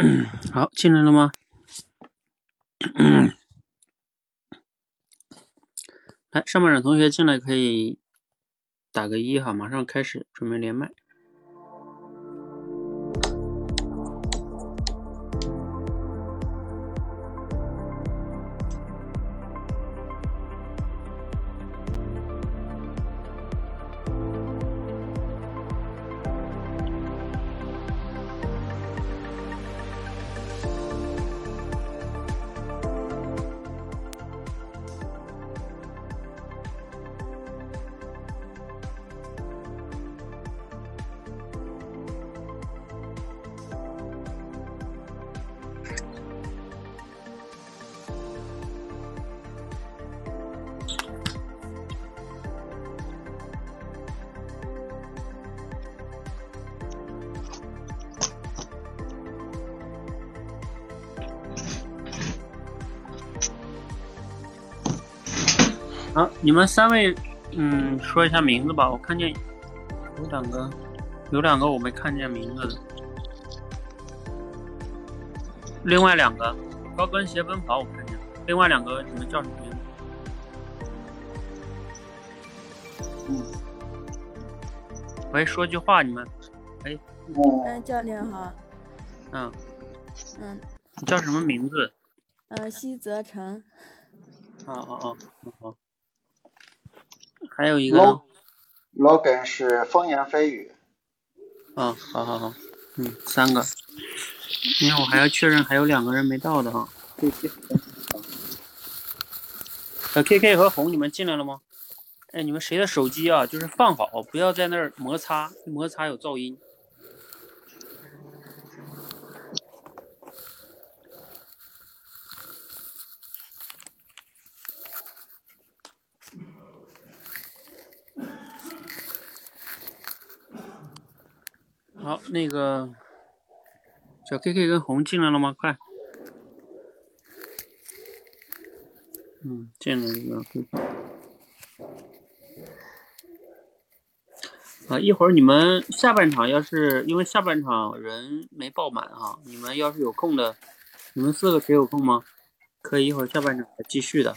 好，进来了吗？来，上半场同学进来可以打个一哈，马上开始准备连麦。你们三位，嗯，说一下名字吧。我看见有两个，有两个我没看见名字的。另外两个，高跟鞋奔跑我看见。另外两个你们叫什么名字？嗯。喂，说句话，你们。哎。嗯，教练好。嗯。嗯。你叫什么名字？呃，西泽成。哦哦哦，好。还有一个，log，login 是风言蜚语。嗯，好好好，嗯，三个，因为我还要确认还有两个人没到的哈。小 K K 和红，你们进来了吗？哎，你们谁的手机啊？就是放好，不要在那儿摩擦，摩擦有噪音。好，那个小 K K 跟红进来了吗？快，嗯，进来了。啊，一会儿你们下半场要是因为下半场人没爆满哈，你们要是有空的，你们四个谁有空吗？可以一会儿下半场再继续的，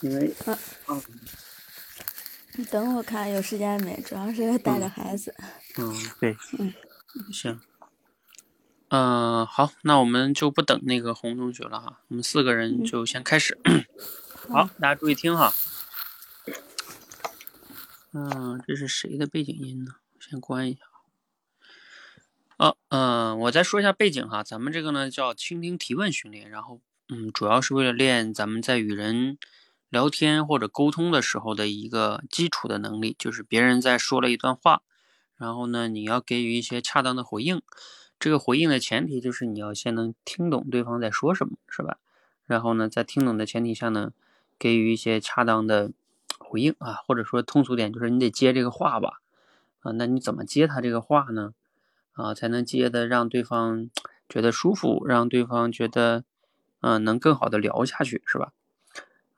因为啊，你等我看有时间没？主要是带着孩子。嗯，对，嗯。行，嗯，好，那我们就不等那个红同学了哈，我们四个人就先开始。好，大家注意听哈。嗯，这是谁的背景音呢？先关一下。哦，嗯，我再说一下背景哈，咱们这个呢叫倾听提问训练，然后嗯，主要是为了练咱们在与人聊天或者沟通的时候的一个基础的能力，就是别人在说了一段话。然后呢，你要给予一些恰当的回应。这个回应的前提就是你要先能听懂对方在说什么，是吧？然后呢，在听懂的前提下呢，给予一些恰当的回应啊，或者说通俗点就是你得接这个话吧？啊，那你怎么接他这个话呢？啊，才能接的让对方觉得舒服，让对方觉得嗯能更好的聊下去，是吧？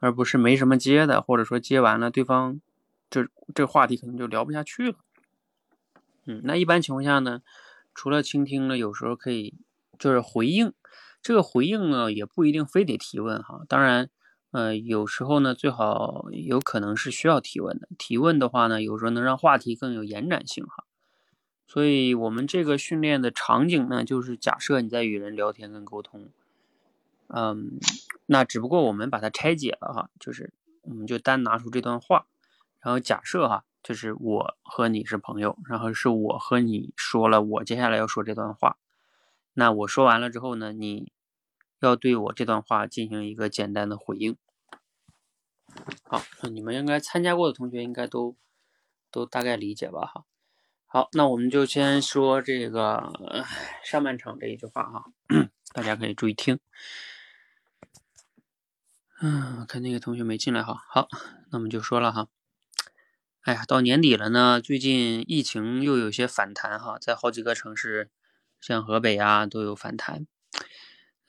而不是没什么接的，或者说接完了对方这这话题可能就聊不下去了。嗯，那一般情况下呢，除了倾听呢，有时候可以就是回应。这个回应呢，也不一定非得提问哈。当然，呃，有时候呢，最好有可能是需要提问的。提问的话呢，有时候能让话题更有延展性哈。所以我们这个训练的场景呢，就是假设你在与人聊天跟沟通，嗯，那只不过我们把它拆解了哈，就是我们就单拿出这段话，然后假设哈。就是我和你是朋友，然后是我和你说了我接下来要说这段话，那我说完了之后呢，你要对我这段话进行一个简单的回应。好，你们应该参加过的同学应该都都大概理解吧？哈，好，那我们就先说这个上半场这一句话哈，大家可以注意听。嗯，看那个同学没进来哈，好，那我们就说了哈。哎呀，到年底了呢，最近疫情又有些反弹哈，在好几个城市，像河北啊都有反弹，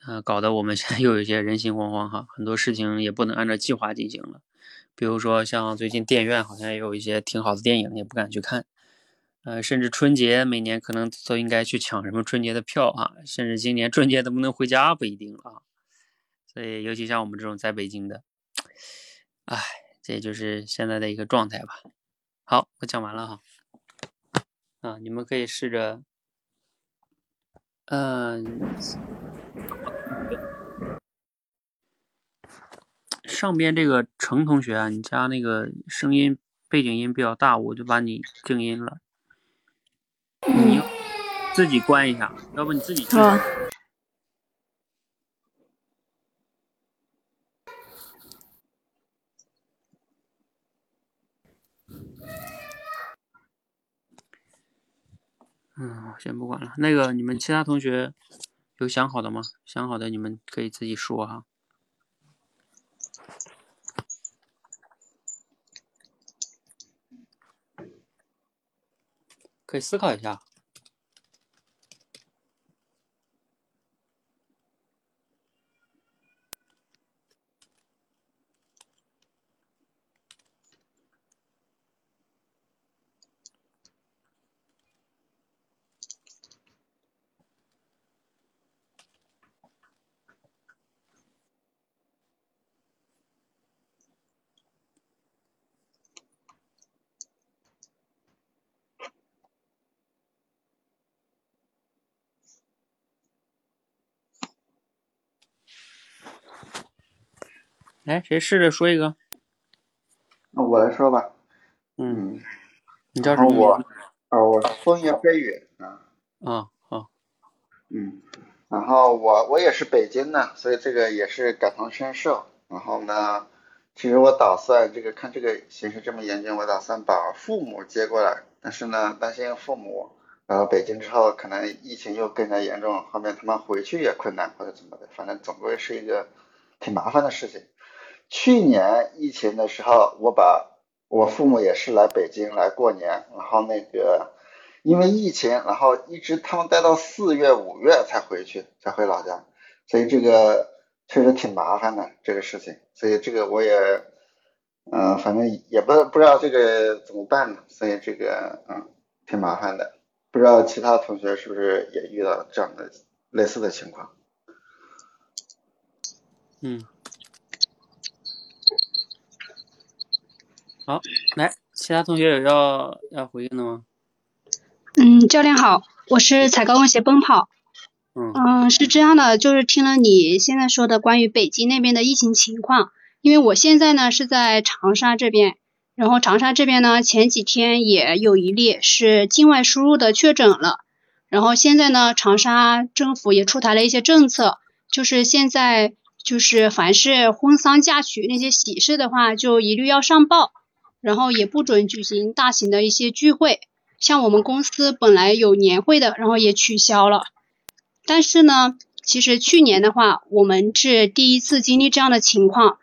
嗯，搞得我们现在 又有些人心惶惶哈，很多事情也不能按照计划进行了，比如说像最近电影院好像也有一些挺好的电影，也不敢去看，呃，甚至春节每年可能都应该去抢什么春节的票啊，甚至今年春节能不能回家不一定啊。所以，尤其像我们这种在北京的，哎，这就是现在的一个状态吧。好，我讲完了哈。啊，你们可以试着，嗯，上边这个程同学啊，你家那个声音背景音比较大，我就把你静音了。你自己关一下，要不你自己去。嗯，先不管了。那个，你们其他同学有想好的吗？想好的你们可以自己说哈，可以思考一下。来，谁试着说一个？那我来说吧。嗯，你叫什么？我，哦，我风言飞语啊。啊，好。嗯，然后我我也是北京的，所以这个也是感同身受。然后呢，其实我打算这个看这个形势这么严峻，我打算把父母接过来，但是呢，担心父母然后北京之后，可能疫情又更加严重，后面他们回去也困难或者怎么的，反正总归是一个挺麻烦的事情。去年疫情的时候，我把我父母也是来北京来过年，然后那个因为疫情，然后一直他们待到四月五月才回去，才回老家，所以这个确实挺麻烦的这个事情，所以这个我也嗯，反正也不不知道这个怎么办呢，所以这个嗯挺麻烦的，不知道其他同学是不是也遇到这样的类似的情况？嗯。好，来，其他同学有要要回应的吗？嗯，教练好，我是踩高跟鞋奔跑。嗯。嗯，是这样的，就是听了你现在说的关于北京那边的疫情情况，因为我现在呢是在长沙这边，然后长沙这边呢前几天也有一例是境外输入的确诊了，然后现在呢长沙政府也出台了一些政策，就是现在就是凡是婚丧嫁娶那些喜事的话，就一律要上报。然后也不准举行大型的一些聚会，像我们公司本来有年会的，然后也取消了。但是呢，其实去年的话，我们是第一次经历这样的情况，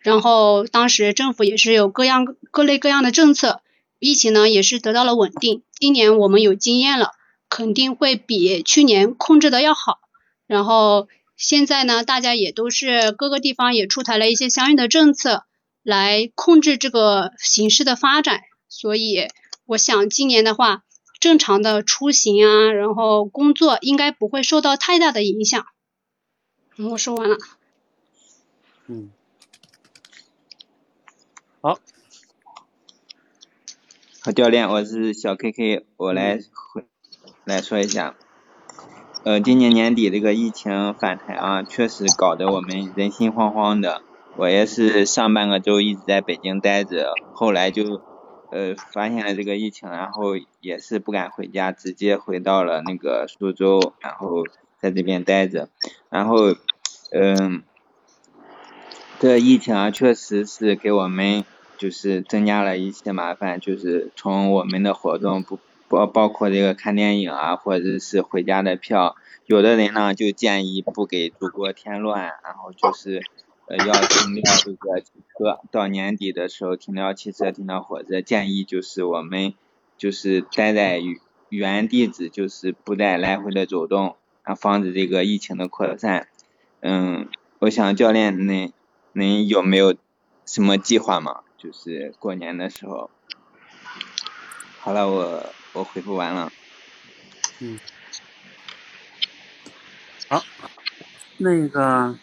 然后当时政府也是有各样各类各样的政策，疫情呢也是得到了稳定。今年我们有经验了，肯定会比去年控制的要好。然后现在呢，大家也都是各个地方也出台了一些相应的政策。来控制这个形势的发展，所以我想今年的话，正常的出行啊，然后工作应该不会受到太大的影响。我说完了。嗯。好。好，教练，我是小 K K，我来来说一下。呃，今年年底这个疫情反弹啊，确实搞得我们人心惶惶的。我也是上半个周一直在北京待着，后来就呃发现了这个疫情，然后也是不敢回家，直接回到了那个苏州，然后在这边待着，然后嗯，这疫情啊确实是给我们就是增加了一些麻烦，就是从我们的活动不包包括这个看电影啊，或者是回家的票，有的人呢就建议不给祖国添乱，然后就是。呃，要停掉这个汽车，到年底的时候停掉汽车，停掉火车。建议就是我们就是待在原地址，就是不再来回的走动，啊，防止这个疫情的扩散。嗯，我想教练恁恁有没有什么计划吗？就是过年的时候。好了，我我回复完了。嗯，好，那个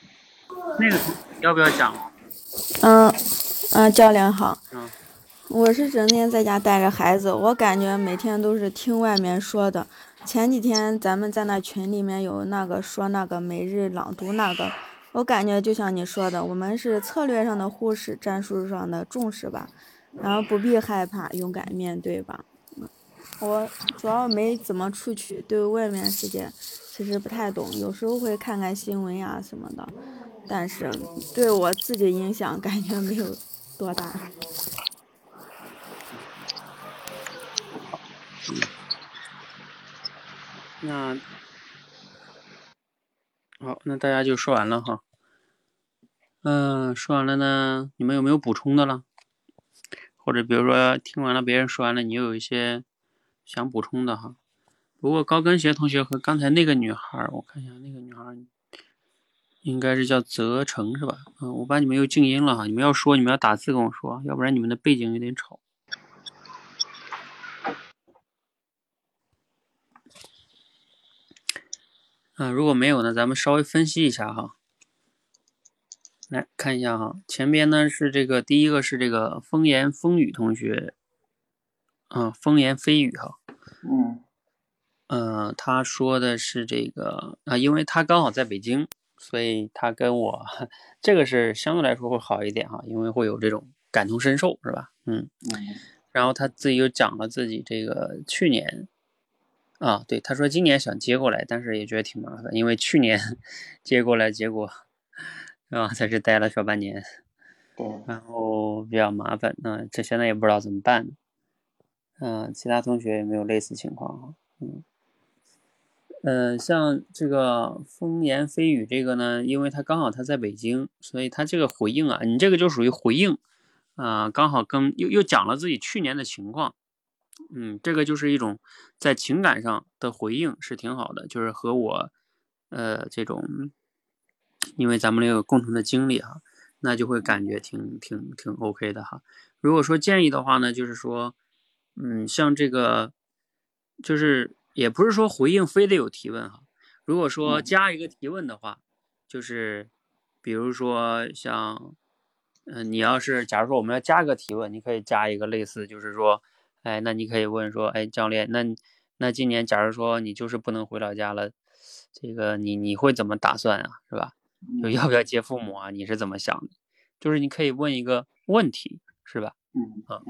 那个要不要讲？嗯嗯，教练好。嗯。我是整天在家带着孩子，我感觉每天都是听外面说的。前几天咱们在那群里面有那个说那个每日朗读那个，我感觉就像你说的，我们是策略上的忽视，战术上的重视吧。然后不必害怕，勇敢面对吧。我主要没怎么出去，对外面世界其实不太懂，有时候会看看新闻呀什么的，但是对我自己影响感觉没有多大。那好，那大家就说完了哈。嗯，说完了呢，你们有没有补充的了？或者比如说听完了别人说完了，你有一些想补充的哈。不过高跟鞋同学和刚才那个女孩，我看一下那个女孩，应该是叫泽成是吧？嗯，我把你们又静音了哈。你们要说，你们要打字跟我说，要不然你们的背景有点吵。嗯，如果没有呢，咱们稍微分析一下哈。来看一下哈，前边呢是这个第一个是这个风言风语同学，啊，风言飞语哈。嗯。呃，他说的是这个啊，因为他刚好在北京，所以他跟我 这个是相对来说会好一点哈，因为会有这种感同身受是吧？嗯。嗯。然后他自己又讲了自己这个去年。啊，对，他说今年想接过来，但是也觉得挺麻烦，因为去年 接过来，结果啊在这待了小半年，然后比较麻烦，那这现在也不知道怎么办。嗯，其他同学有没有类似情况啊？嗯，嗯，像这个风言蜚语这个呢，因为他刚好他在北京，所以他这个回应啊，你这个就属于回应啊，刚好跟又又讲了自己去年的情况。嗯，这个就是一种在情感上的回应，是挺好的。就是和我，呃，这种，因为咱们有共同的经历哈，那就会感觉挺挺挺 OK 的哈。如果说建议的话呢，就是说，嗯，像这个，就是也不是说回应非得有提问哈。如果说加一个提问的话，就是比如说像，嗯，你要是假如说我们要加个提问，你可以加一个类似，就是说。哎，那你可以问说，哎，教练，那那今年假如说你就是不能回老家了，这个你你会怎么打算啊？是吧？就要不要接父母啊？你是怎么想的？就是你可以问一个问题，是吧？嗯啊，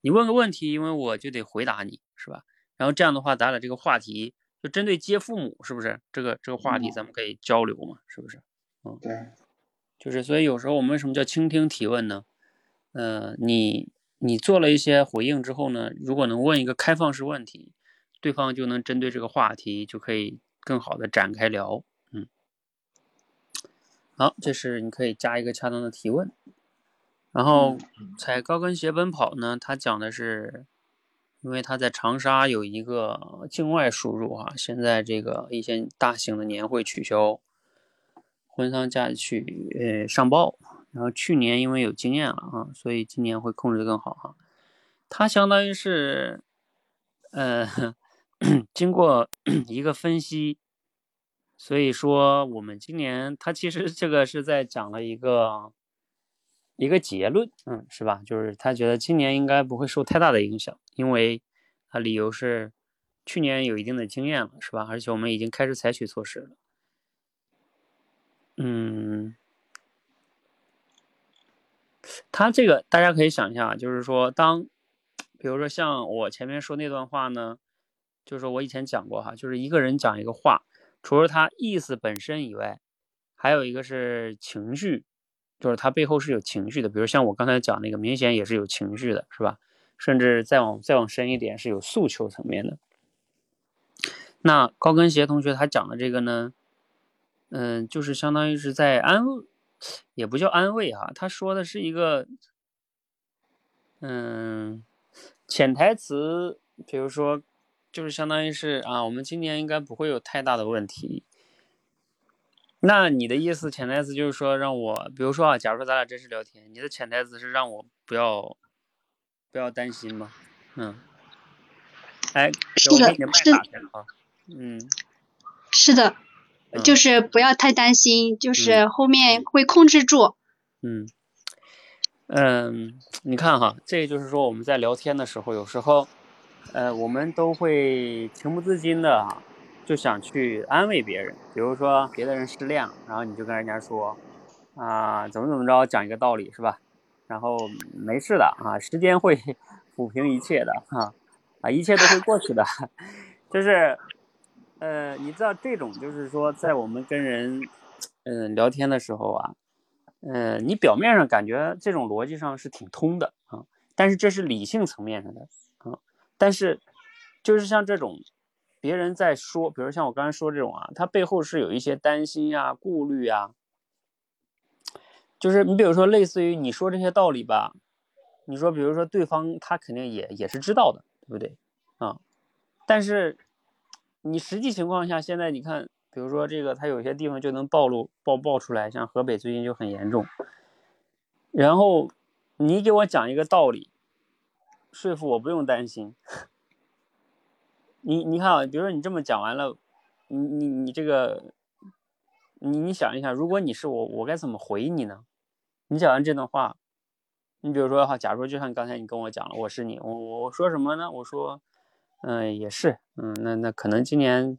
你问个问题，因为我就得回答你，是吧？然后这样的话，咱俩这个话题就针对接父母，是不是？这个这个话题咱们可以交流嘛？是不是？嗯，对，就是所以有时候我们为什么叫倾听提问呢？呃，你。你做了一些回应之后呢，如果能问一个开放式问题，对方就能针对这个话题就可以更好的展开聊。嗯，好，这是你可以加一个恰当的提问。然后踩高跟鞋奔跑呢，他讲的是，因为他在长沙有一个境外输入啊，现在这个一些大型的年会取消，婚丧嫁娶呃上报。然后去年因为有经验了啊，所以今年会控制的更好哈。它相当于是，呃，经过 一个分析，所以说我们今年它其实这个是在讲了一个一个结论，嗯，是吧？就是他觉得今年应该不会受太大的影响，因为他理由是去年有一定的经验了，是吧？而且我们已经开始采取措施了，嗯。他这个大家可以想一下，就是说，当比如说像我前面说那段话呢，就是说我以前讲过哈，就是一个人讲一个话，除了他意思本身以外，还有一个是情绪，就是他背后是有情绪的。比如像我刚才讲那个，明显也是有情绪的，是吧？甚至再往再往深一点，是有诉求层面的。那高跟鞋同学他讲的这个呢，嗯，就是相当于是在安。也不叫安慰哈，他说的是一个，嗯，潜台词，比如说，就是相当于是啊，我们今年应该不会有太大的问题。那你的意思，潜台词就是说让我，比如说啊，假如说咱俩真实聊天，你的潜台词是让我不要不要担心嘛？嗯，哎，是的是打开了啊。嗯是的，嗯就是不要太担心，就是后面会控制住。嗯嗯，你看哈，这个就是说我们在聊天的时候，有时候，呃，我们都会情不自禁的啊，就想去安慰别人。比如说别的人失恋了，然后你就跟人家说啊，怎么怎么着，讲一个道理是吧？然后没事的啊，时间会 抚平一切的啊啊，一切都会过去的。就是呃，你知道这种就是说，在我们跟人嗯、聊天的时候啊。呃，你表面上感觉这种逻辑上是挺通的啊，但是这是理性层面上的啊。但是就是像这种别人在说，比如像我刚才说这种啊，他背后是有一些担心呀、顾虑呀。就是你比如说，类似于你说这些道理吧，你说比如说对方他肯定也也是知道的，对不对啊？但是你实际情况下，现在你看。比如说这个，他有些地方就能暴露爆爆出来，像河北最近就很严重。然后你给我讲一个道理，说服我不用担心。你你看啊，比如说你这么讲完了，你你你这个，你你想一想，如果你是我，我该怎么回你呢？你讲完这段话，你比如说哈，假如就像刚才你跟我讲了，我是你，我我说什么呢？我说，嗯，也是，嗯，那那可能今年。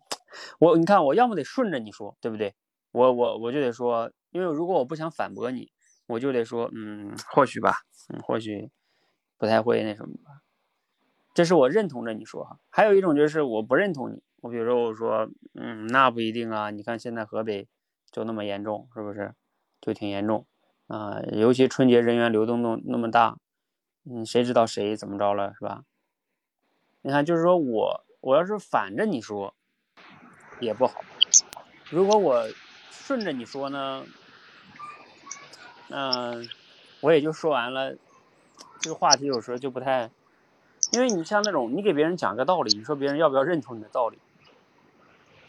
我你看，我要么得顺着你说，对不对？我我我就得说，因为如果我不想反驳你，我就得说，嗯，或许吧，嗯，或许不太会那什么吧。这是我认同着你说哈。还有一种就是我不认同你，我比如说我说，嗯，那不一定啊。你看现在河北就那么严重，是不是？就挺严重啊，尤其春节人员流动那那么大，嗯，谁知道谁怎么着了，是吧？你看，就是说我我要是反着你说。也不好。如果我顺着你说呢，那我也就说完了。这个话题有时候就不太，因为你像那种你给别人讲个道理，你说别人要不要认同你的道理？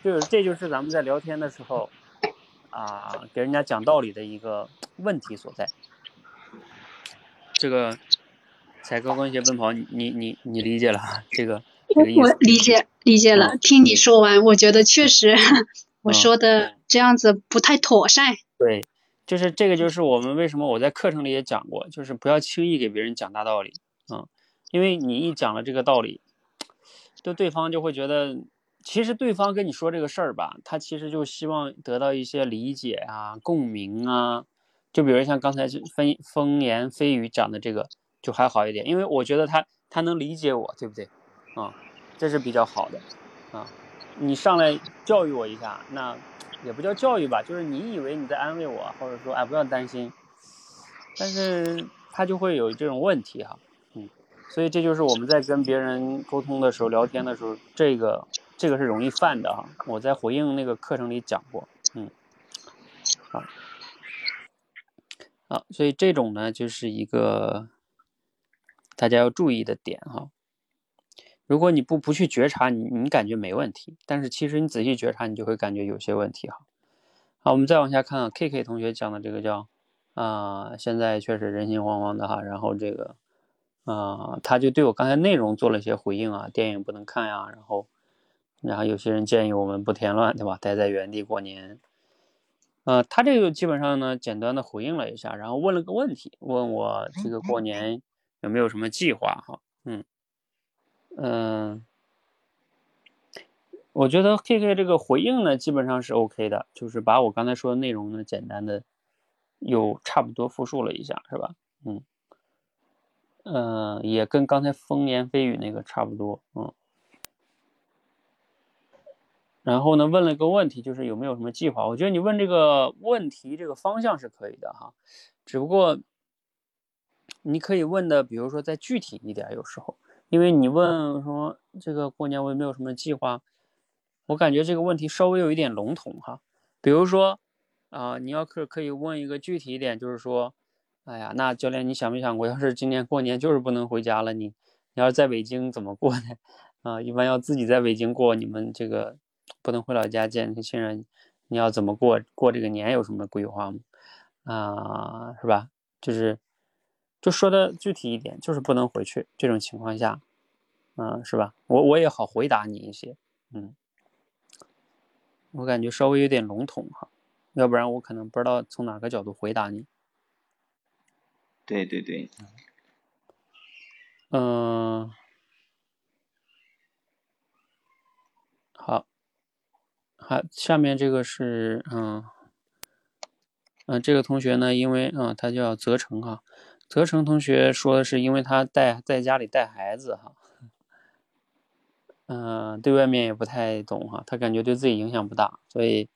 就是这就是咱们在聊天的时候啊，给人家讲道理的一个问题所在。这个踩高跟鞋奔跑，你你你你理解了这个？我我理解理解了，听你说完，我觉得确实我说的这样子不太妥善。对，就是这个，就是我们为什么我在课程里也讲过，就是不要轻易给别人讲大道理啊，因为你一讲了这个道理，就对方就会觉得，其实对方跟你说这个事儿吧，他其实就希望得到一些理解啊、共鸣啊。就比如像刚才风风言蜚语讲的这个，就还好一点，因为我觉得他他能理解我，对不对？啊，这是比较好的，啊，你上来教育我一下，那也不叫教育吧，就是你以为你在安慰我，或者说哎不要担心，但是他就会有这种问题哈，嗯，所以这就是我们在跟别人沟通的时候、聊天的时候，这个这个是容易犯的哈。我在回应那个课程里讲过，嗯，好，好，所以这种呢就是一个大家要注意的点哈。如果你不不去觉察，你你感觉没问题，但是其实你仔细觉察，你就会感觉有些问题哈。好，我们再往下看，K K 同学讲的这个叫啊，现在确实人心惶惶的哈。然后这个啊，他就对我刚才内容做了一些回应啊，电影不能看呀，然后然后有些人建议我们不添乱，对吧？待在原地过年。呃，他这个基本上呢，简单的回应了一下，然后问了个问题，问我这个过年有没有什么计划哈？嗯。嗯，我觉得 K K 这个回应呢，基本上是 OK 的，就是把我刚才说的内容呢，简单的又差不多复述了一下，是吧？嗯，嗯，也跟刚才风言蜚语那个差不多，嗯。然后呢，问了个问题，就是有没有什么计划？我觉得你问这个问题，这个方向是可以的哈，只不过你可以问的，比如说再具体一点，有时候。因为你问说这个过年我有没有什么计划，我感觉这个问题稍微有一点笼统哈。比如说啊，你要可可以问一个具体一点，就是说，哎呀，那教练你想没想过，要是今年过年就是不能回家了，你你要是在北京怎么过呢？啊，一般要自己在北京过，你们这个不能回老家见亲人，你要怎么过过这个年？有什么规划吗？啊，是吧？就是。就说的具体一点，就是不能回去。这种情况下，嗯，是吧？我我也好回答你一些，嗯，我感觉稍微有点笼统哈，要不然我可能不知道从哪个角度回答你。对对对，嗯，好，好，下面这个是嗯嗯，这个同学呢，因为嗯，他叫泽成哈，泽成同学说的是因为他带在家里带孩子哈。嗯，对外面也不太懂哈，他感觉对自己影响不大，所以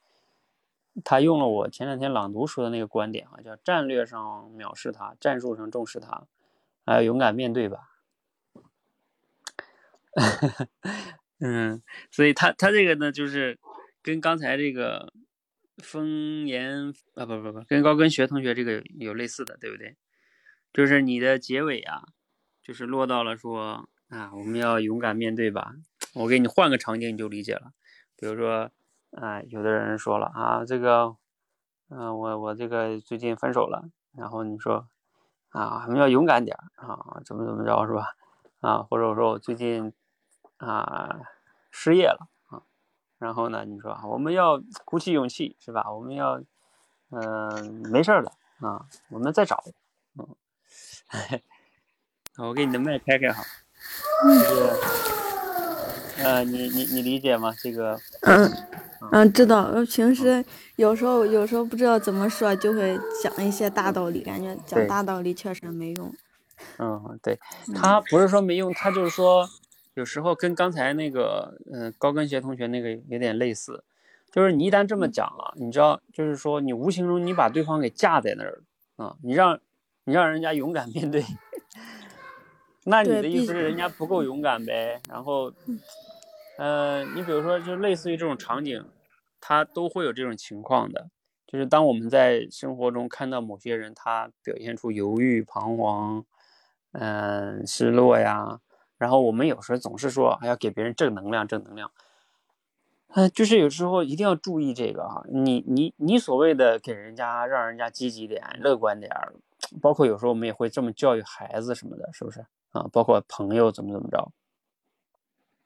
他用了我前两天朗读说的那个观点啊，叫战略上藐视他，战术上重视他，还要勇敢面对吧。嗯，所以他他这个呢，就是跟刚才这个风言啊，不不不，跟高跟鞋同学这个有类似的，对不对？就是你的结尾啊，就是落到了说啊，我们要勇敢面对吧。我给你换个场景，你就理解了。比如说，啊，有的人说了啊，这个，嗯，我我这个最近分手了，然后你说，啊，我们要勇敢点啊，怎么怎么着是吧？啊，或者我说我最近啊失业了，然后呢，你说我们要鼓起勇气是吧？我们要，嗯，没事了啊，我们再找，嗯，我给你的麦开开哈，这个。呃，你你你理解吗？这个，嗯嗯，知道。我平时有时候有时候不知道怎么说，就会讲一些大道理，感觉讲大道理确实没用。嗯，对，他不是说没用，他就是说有时候跟刚才那个嗯高跟鞋同学那个有点类似，就是你一旦这么讲了，你知道，就是说你无形中你把对方给架在那儿啊，你让你让人家勇敢面对，那你的意思是人家不够勇敢呗？然后。呃，你比如说，就类似于这种场景，他都会有这种情况的。就是当我们在生活中看到某些人，他表现出犹豫、彷徨，嗯，失落呀，然后我们有时候总是说，还要给别人正能量，正能量。嗯，就是有时候一定要注意这个哈，你你你所谓的给人家让人家积极点、乐观点，包括有时候我们也会这么教育孩子什么的，是不是啊？包括朋友怎么怎么着，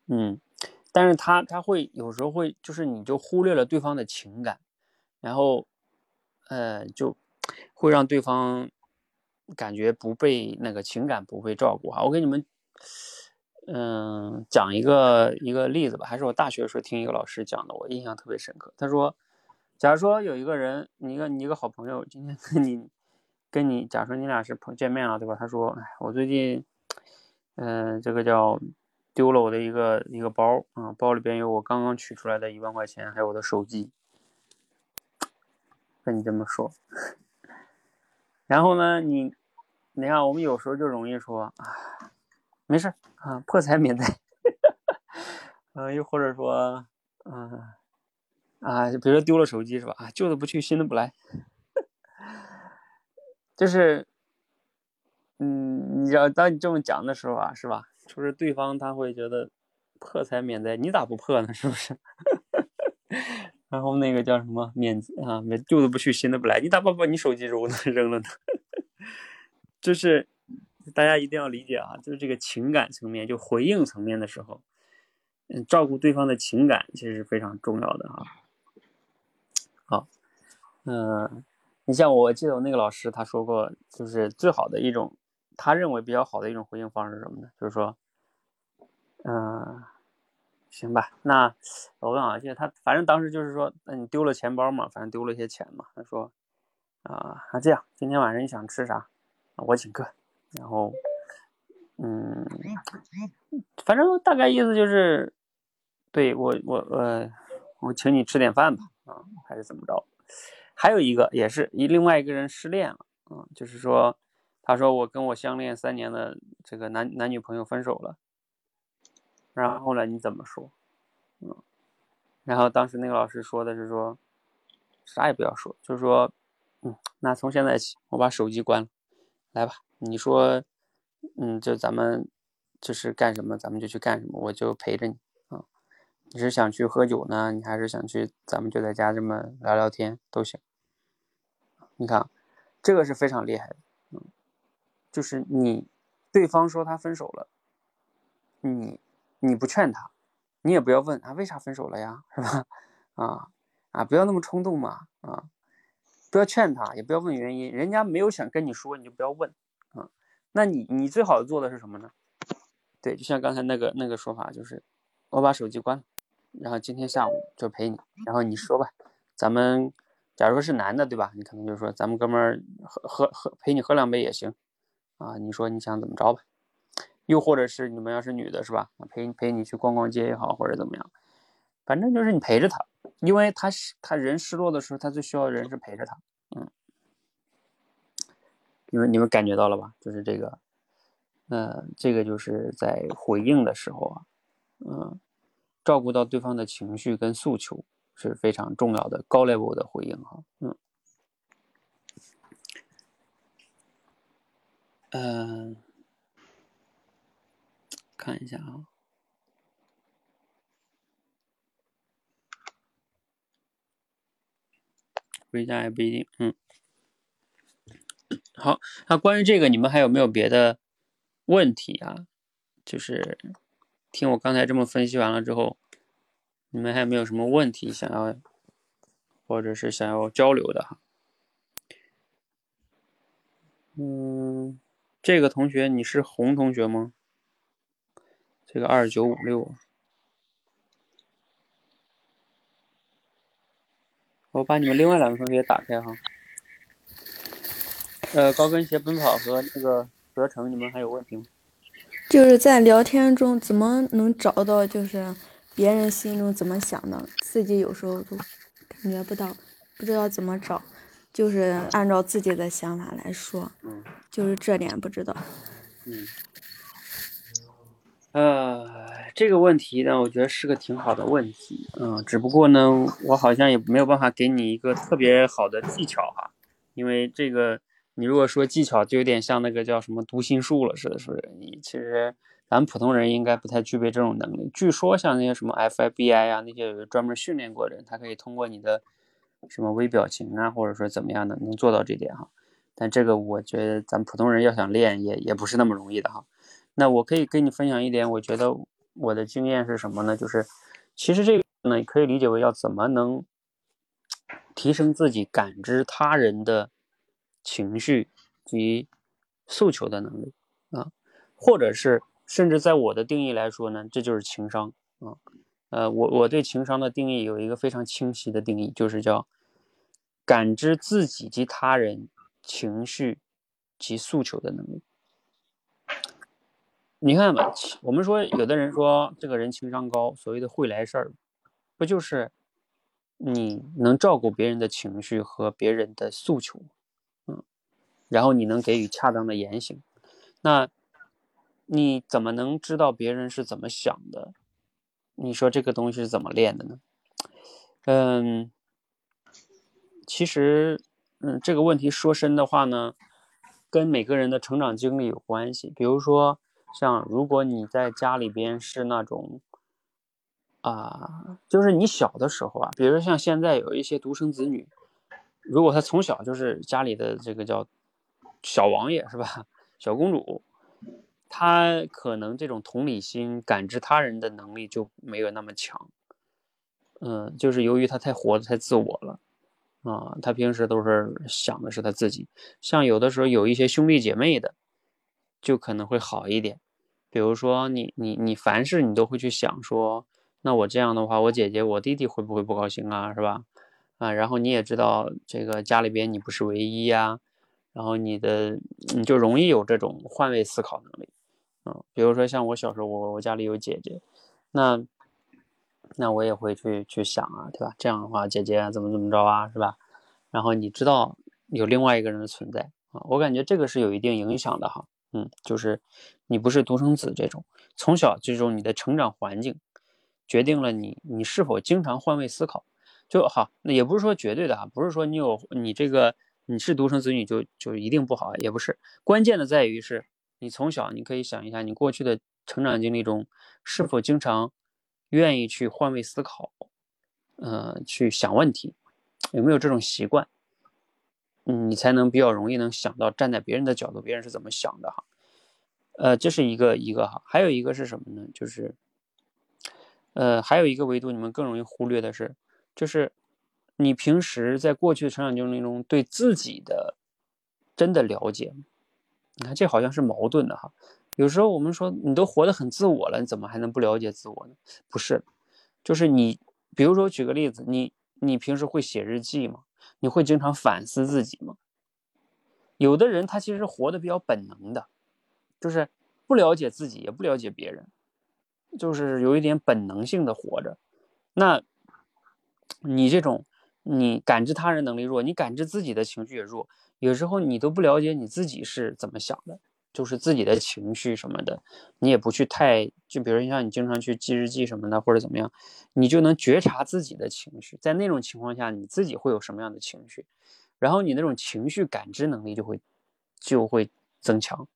嗯。但是他他会有时候会就是你就忽略了对方的情感，然后，呃，就会让对方感觉不被那个情感不被照顾哈。我给你们，嗯，讲一个一个例子吧，还是我大学时候听一个老师讲的，我印象特别深刻。他说，假如说有一个人，你一个你一个好朋友，今天跟你跟你，假如说你俩是朋见面了，对吧？他说，哎，我最近，嗯，这个叫。丢了我的一个一个包啊，包里边有我刚刚取出来的一万块钱，还有我的手机。跟你这么说，然后呢，你你看，我们有时候就容易说哎，没事啊，破财免灾。啊，又或者说，嗯啊，比如说丢了手机是吧？啊，旧的不去，新的不来。就是，嗯，你要当你这么讲的时候啊，是吧？就是对方他会觉得破财免灾，你咋不破呢？是不是？然后那个叫什么免啊，旧的不去，新的不来，你咋不把你手机扔了扔了呢？就是大家一定要理解啊，就是这个情感层面，就回应层面的时候，嗯，照顾对方的情感其实是非常重要的啊。好，嗯，你像我记得我那个老师他说过，就是最好的一种。他认为比较好的一种回应方式是什么呢？就是说，嗯，行吧，那我问啊，就是他反正当时就是说，那你丢了钱包嘛，反正丢了一些钱嘛。他说，啊，那这样，今天晚上你想吃啥，我请客。然后，嗯，反正大概意思就是，对我我呃，我请你吃点饭吧，啊，还是怎么着？还有一个也是一另外一个人失恋了，啊，就是说。他说：“我跟我相恋三年的这个男男女朋友分手了。”然后呢？你怎么说？嗯，然后当时那个老师说的是说，啥也不要说，就是说，嗯，那从现在起我把手机关了，来吧，你说，嗯，就咱们就是干什么，咱们就去干什么，我就陪着你啊。你是想去喝酒呢，你还是想去，咱们就在家这么聊聊天都行。你看，这个是非常厉害的。嗯就是你，对方说他分手了，你你不劝他，你也不要问啊为啥分手了呀，是吧？啊啊，不要那么冲动嘛，啊，不要劝他，也不要问原因，人家没有想跟你说，你就不要问啊。那你你最好做的是什么呢？对，就像刚才那个那个说法，就是我把手机关了，然后今天下午就陪你，然后你说吧，咱们假如说是男的，对吧？你可能就说咱们哥们儿喝喝喝陪你喝两杯也行啊，你说你想怎么着吧？又或者是你们要是女的，是吧？陪陪你去逛逛街也好，或者怎么样，反正就是你陪着他，因为他是他人失落的时候，他最需要的人是陪着他。嗯，你们你们感觉到了吧？就是这个，呃，这个就是在回应的时候啊，嗯，照顾到对方的情绪跟诉求是非常重要的高 level 的回应哈。嗯，嗯。看一下啊，回家也不一定。嗯，好，那关于这个，你们还有没有别的问题啊？就是听我刚才这么分析完了之后，你们还有没有什么问题想要，或者是想要交流的哈？嗯，这个同学你是红同学吗？这个二九五六，我把你们另外两个同学打开哈。呃，高跟鞋奔跑和那个合成，你们还有问题吗？就是在聊天中怎么能找到就是别人心中怎么想的，自己有时候都感觉不到，不知道怎么找，就是按照自己的想法来说，嗯就是这点不知道。嗯。呃，这个问题呢，我觉得是个挺好的问题，嗯，只不过呢，我好像也没有办法给你一个特别好的技巧哈，因为这个你如果说技巧，就有点像那个叫什么读心术了似的，是不是？你其实咱普通人应该不太具备这种能力。据说像那些什么 FIBI 啊，那些有专门训练过的人，他可以通过你的什么微表情啊，或者说怎么样的，能做到这点哈。但这个我觉得咱普通人要想练，也也不是那么容易的哈。那我可以跟你分享一点，我觉得我的经验是什么呢？就是其实这个呢，可以理解为要怎么能提升自己感知他人的情绪及诉求的能力啊，或者是甚至在我的定义来说呢，这就是情商啊。呃，我我对情商的定义有一个非常清晰的定义，就是叫感知自己及他人情绪及诉求的能力。你看吧，我们说有的人说这个人情商高，所谓的会来事儿，不就是你能照顾别人的情绪和别人的诉求，吗，然后你能给予恰当的言行，那你怎么能知道别人是怎么想的？你说这个东西是怎么练的呢？嗯，其实，嗯，这个问题说深的话呢，跟每个人的成长经历有关系，比如说。像如果你在家里边是那种，啊，就是你小的时候啊，比如像现在有一些独生子女，如果他从小就是家里的这个叫小王爷是吧，小公主，她可能这种同理心、感知他人的能力就没有那么强。嗯，就是由于他太活得太自我了，啊，他平时都是想的是他自己。像有的时候有一些兄弟姐妹的，就可能会好一点。比如说，你你你凡事你都会去想说，那我这样的话，我姐姐我弟弟会不会不高兴啊，是吧？啊，然后你也知道这个家里边你不是唯一呀，然后你的你就容易有这种换位思考能力，嗯，比如说像我小时候，我我家里有姐姐，那那我也会去去想啊，对吧？这样的话，姐姐怎么怎么着啊，是吧？然后你知道有另外一个人的存在啊，我感觉这个是有一定影响的哈。嗯，就是你不是独生子这种，从小这种你的成长环境决定了你你是否经常换位思考就好。那也不是说绝对的哈，不是说你有你这个你是独生子女就就一定不好，也不是。关键的在于是你从小你可以想一下，你过去的成长经历中是否经常愿意去换位思考，呃，去想问题，有没有这种习惯？你才能比较容易能想到站在别人的角度，别人是怎么想的哈。呃，这是一个一个哈，还有一个是什么呢？就是呃，还有一个维度你们更容易忽略的是，就是你平时在过去的成长经历中对自己的真的了解，你看这好像是矛盾的哈。有时候我们说你都活得很自我了，你怎么还能不了解自我呢？不是，就是你，比如说举个例子，你你平时会写日记吗？你会经常反思自己吗？有的人他其实活得比较本能的，就是不了解自己，也不了解别人，就是有一点本能性的活着。那，你这种你感知他人能力弱，你感知自己的情绪也弱，有时候你都不了解你自己是怎么想的，就是自己的情绪什么的，你也不去太就比如像你经常去记日记什么的或者怎么样，你就能觉察自己的情绪，在那种情况下你自己会有什么样的情绪。然后你那种情绪感知能力就会就会增强，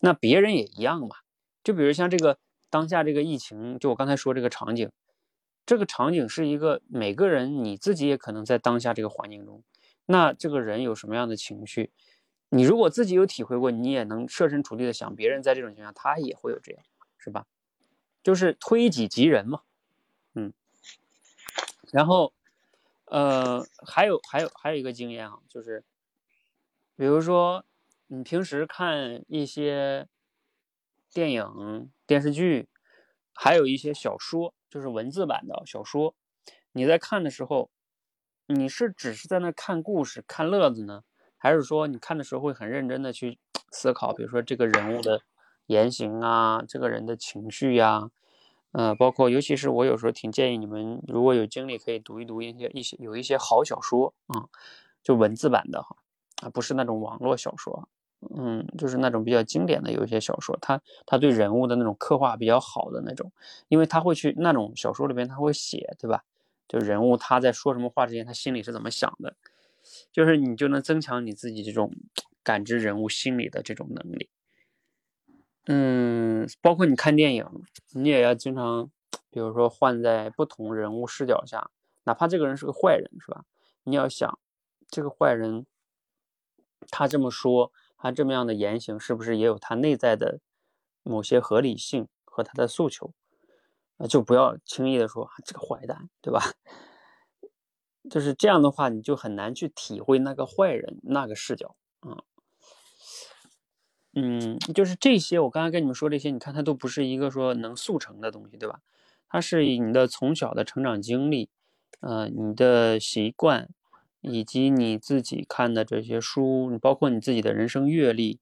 那别人也一样嘛。就比如像这个当下这个疫情，就我刚才说这个场景，这个场景是一个每个人你自己也可能在当下这个环境中，那这个人有什么样的情绪，你如果自己有体会过，你也能设身处地的想，别人在这种情况下他也会有这样，是吧？就是推己及人嘛，嗯，然后。呃，还有还有还有一个经验啊，就是，比如说你平时看一些电影、电视剧，还有一些小说，就是文字版的小说，你在看的时候，你是只是在那看故事、看乐子呢，还是说你看的时候会很认真的去 思考，比如说这个人物的言行啊，这个人的情绪呀？嗯，包括尤其是我有时候挺建议你们，如果有精力可以读一读一些一些有一些好小说啊，就文字版的哈，啊不是那种网络小说，嗯，就是那种比较经典的有一些小说，他他对人物的那种刻画比较好的那种，因为他会去那种小说里边他会写，对吧？就人物他在说什么话之前，他心里是怎么想的，就是你就能增强你自己这种感知人物心理的这种能力。嗯，包括你看电影，你也要经常，比如说换在不同人物视角下，哪怕这个人是个坏人，是吧？你要想，这个坏人，他这么说，他这么样的言行，是不是也有他内在的某些合理性和他的诉求？啊，就不要轻易的说啊这个坏蛋，对吧？就是这样的话，你就很难去体会那个坏人那个视角，嗯。嗯，就是这些，我刚才跟你们说这些，你看它都不是一个说能速成的东西，对吧？它是以你的从小的成长经历，呃，你的习惯，以及你自己看的这些书，你包括你自己的人生阅历，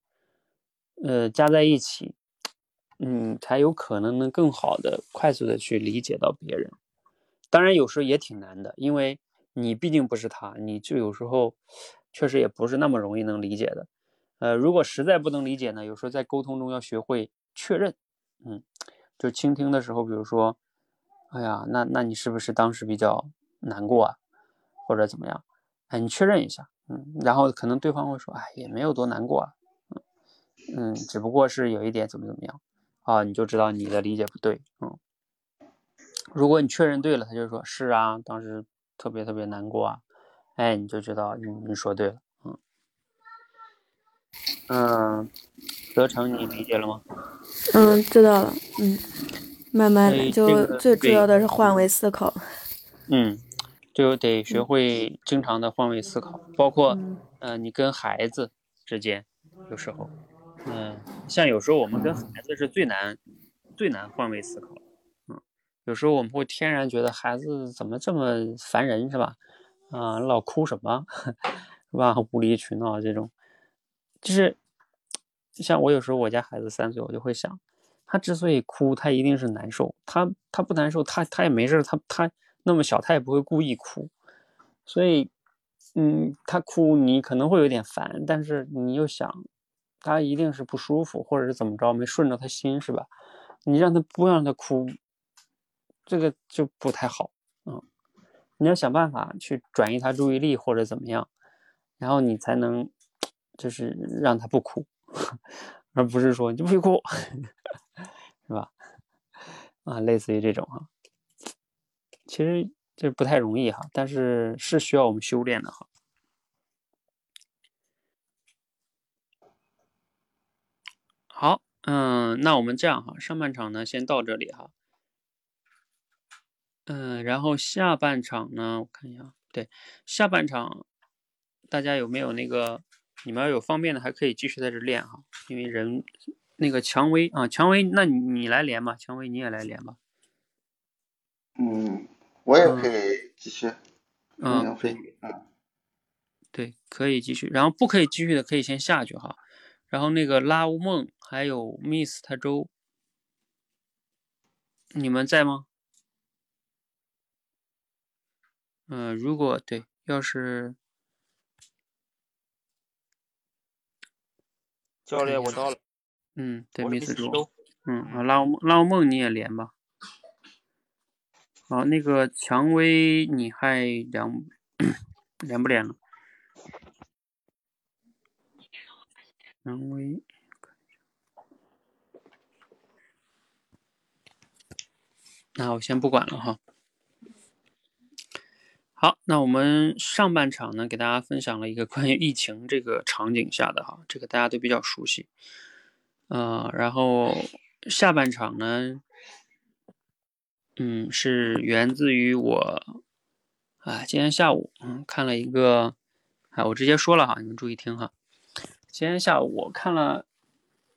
呃，加在一起，嗯，才有可能能更好的、快速的去理解到别人。当然，有时候也挺难的，因为你毕竟不是他，你就有时候确实也不是那么容易能理解的。呃，如果实在不能理解呢，有时候在沟通中要学会确认，嗯，就倾听的时候，比如说，哎呀，那那你是不是当时比较难过啊，或者怎么样？哎，你确认一下，嗯，然后可能对方会说，哎，也没有多难过啊，嗯嗯，只不过是有一点怎么怎么样，啊，你就知道你的理解不对，嗯，如果你确认对了，他就说是啊，当时特别特别难过啊，哎，你就知道你你说对了。嗯，德成，你理解了吗？嗯，知道了。嗯，慢慢的，就最主要的是换位思考。嗯，就得学会经常的换位思考，包括，嗯，你跟孩子之间，有时候，嗯，像有时候我们跟孩子是最难、最难换位思考。嗯，有时候我们会天然觉得孩子怎么这么烦人，是吧？啊，老哭什么，是吧？无理取闹这种。就是像我有时候我家孩子三岁，我就会想，他之所以哭，他一定是难受。他他不难受，他他也没事。他他那么小，他也不会故意哭。所以，嗯，他哭你可能会有点烦，但是你又想，他一定是不舒服，或者是怎么着，没顺着他心，是吧？你让他不让他哭，这个就不太好。嗯，你要想办法去转移他注意力，或者怎么样，然后你才能。就是让他不哭，而不是说你不许哭，是吧？啊，类似于这种哈，其实这不太容易哈，但是是需要我们修炼的哈。好，嗯，那我们这样哈，上半场呢先到这里哈。嗯，然后下半场呢，我看一下，对，下半场大家有没有那个？你们要有方便的，还可以继续在这练哈，因为人那个蔷薇啊，蔷薇，那你你来连吧，蔷薇你也来连吧。嗯，我也可以继续。嗯，对，嗯，对，可以继续。然后不可以继续的，可以先下去哈。然后那个拉乌梦还有 Miss 泰州，你们在吗？嗯，如果对，要是教练，我到了。嗯，对，Miss 周。嗯，啊，拉乌拉乌梦你也连吧。好，那个蔷薇你还连连 不连了？蔷薇，那我先不管了哈。好，那我们上半场呢，给大家分享了一个关于疫情这个场景下的哈，这个大家都比较熟悉。呃，然后下半场呢，嗯，是源自于我啊，今天下午嗯看了一个，啊，我直接说了哈，你们注意听哈。今天下午我看了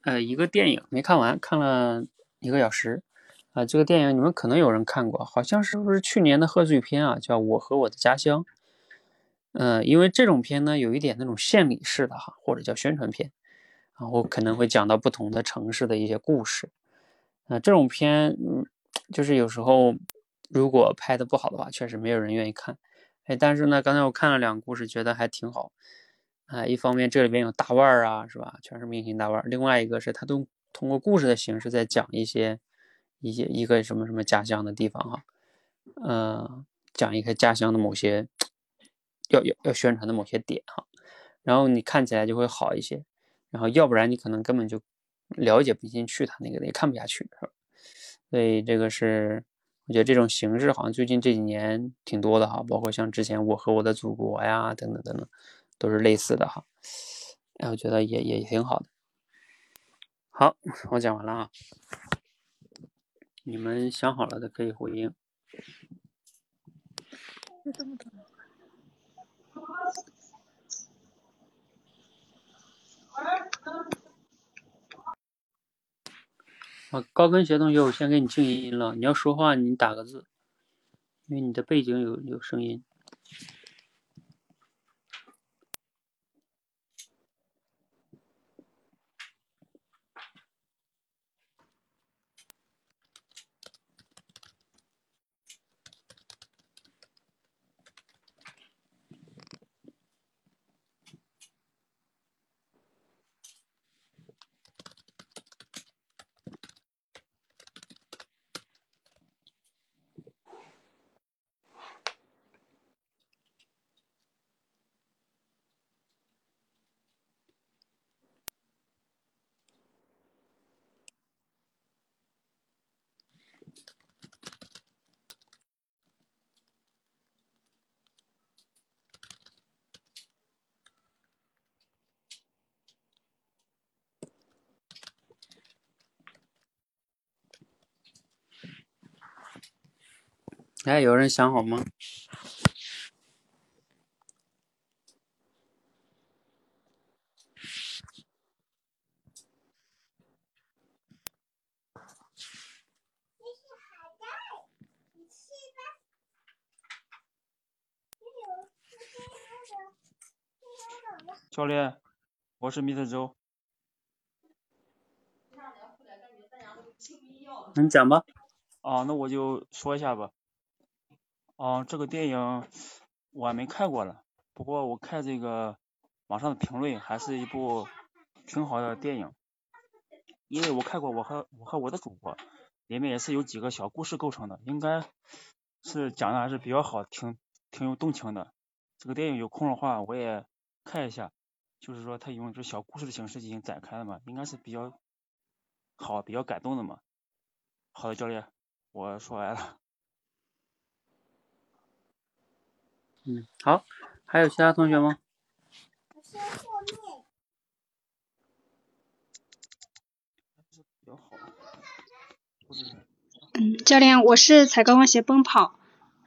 呃一个电影，没看完，看了一个小时。啊，这个电影你们可能有人看过，好像是不是去年的贺岁片啊？叫《我和我的家乡》。嗯，因为这种片呢，有一点那种献礼式的哈，或者叫宣传片，然后可能会讲到不同的城市的一些故事。啊，这种片，嗯，就是有时候如果拍的不好的话，确实没有人愿意看。哎，但是呢，刚才我看了两个故事，觉得还挺好。啊，一方面这里边有大腕儿啊，是吧？全是明星大腕儿。另外一个是他都通过故事的形式在讲一些。一些一个什么什么家乡的地方哈，嗯，讲一个家乡的某些要要要宣传的某些点哈，然后你看起来就会好一些，然后要不然你可能根本就了解不进去他那个也看不下去是吧？所以这个是我觉得这种形式好像最近这几年挺多的哈，包括像之前我和我的祖国呀等等等等，都是类似的哈，哎，我觉得也也挺好的。好，我讲完了啊。你们想好了的可以回应。高跟鞋同学，我先给你静音了。你要说话，你打个字，因为你的背景有有声音。哎，有人想好吗？教练，我是米特周。你讲吧。啊，那我就说一下吧。哦，这个电影我还没看过呢，不过我看这个网上的评论，还是一部挺好的电影。因为我看过《我和我和我的祖国》，里面也是有几个小故事构成的，应该是讲的还是比较好，挺挺有动情的。这个电影有空的话我也看一下，就是说他用这小故事的形式进行展开的嘛，应该是比较好、比较感动的嘛。好的，教练，我说完了。嗯，好，还有其他同学吗？嗯，教练，我是踩高跟鞋奔跑，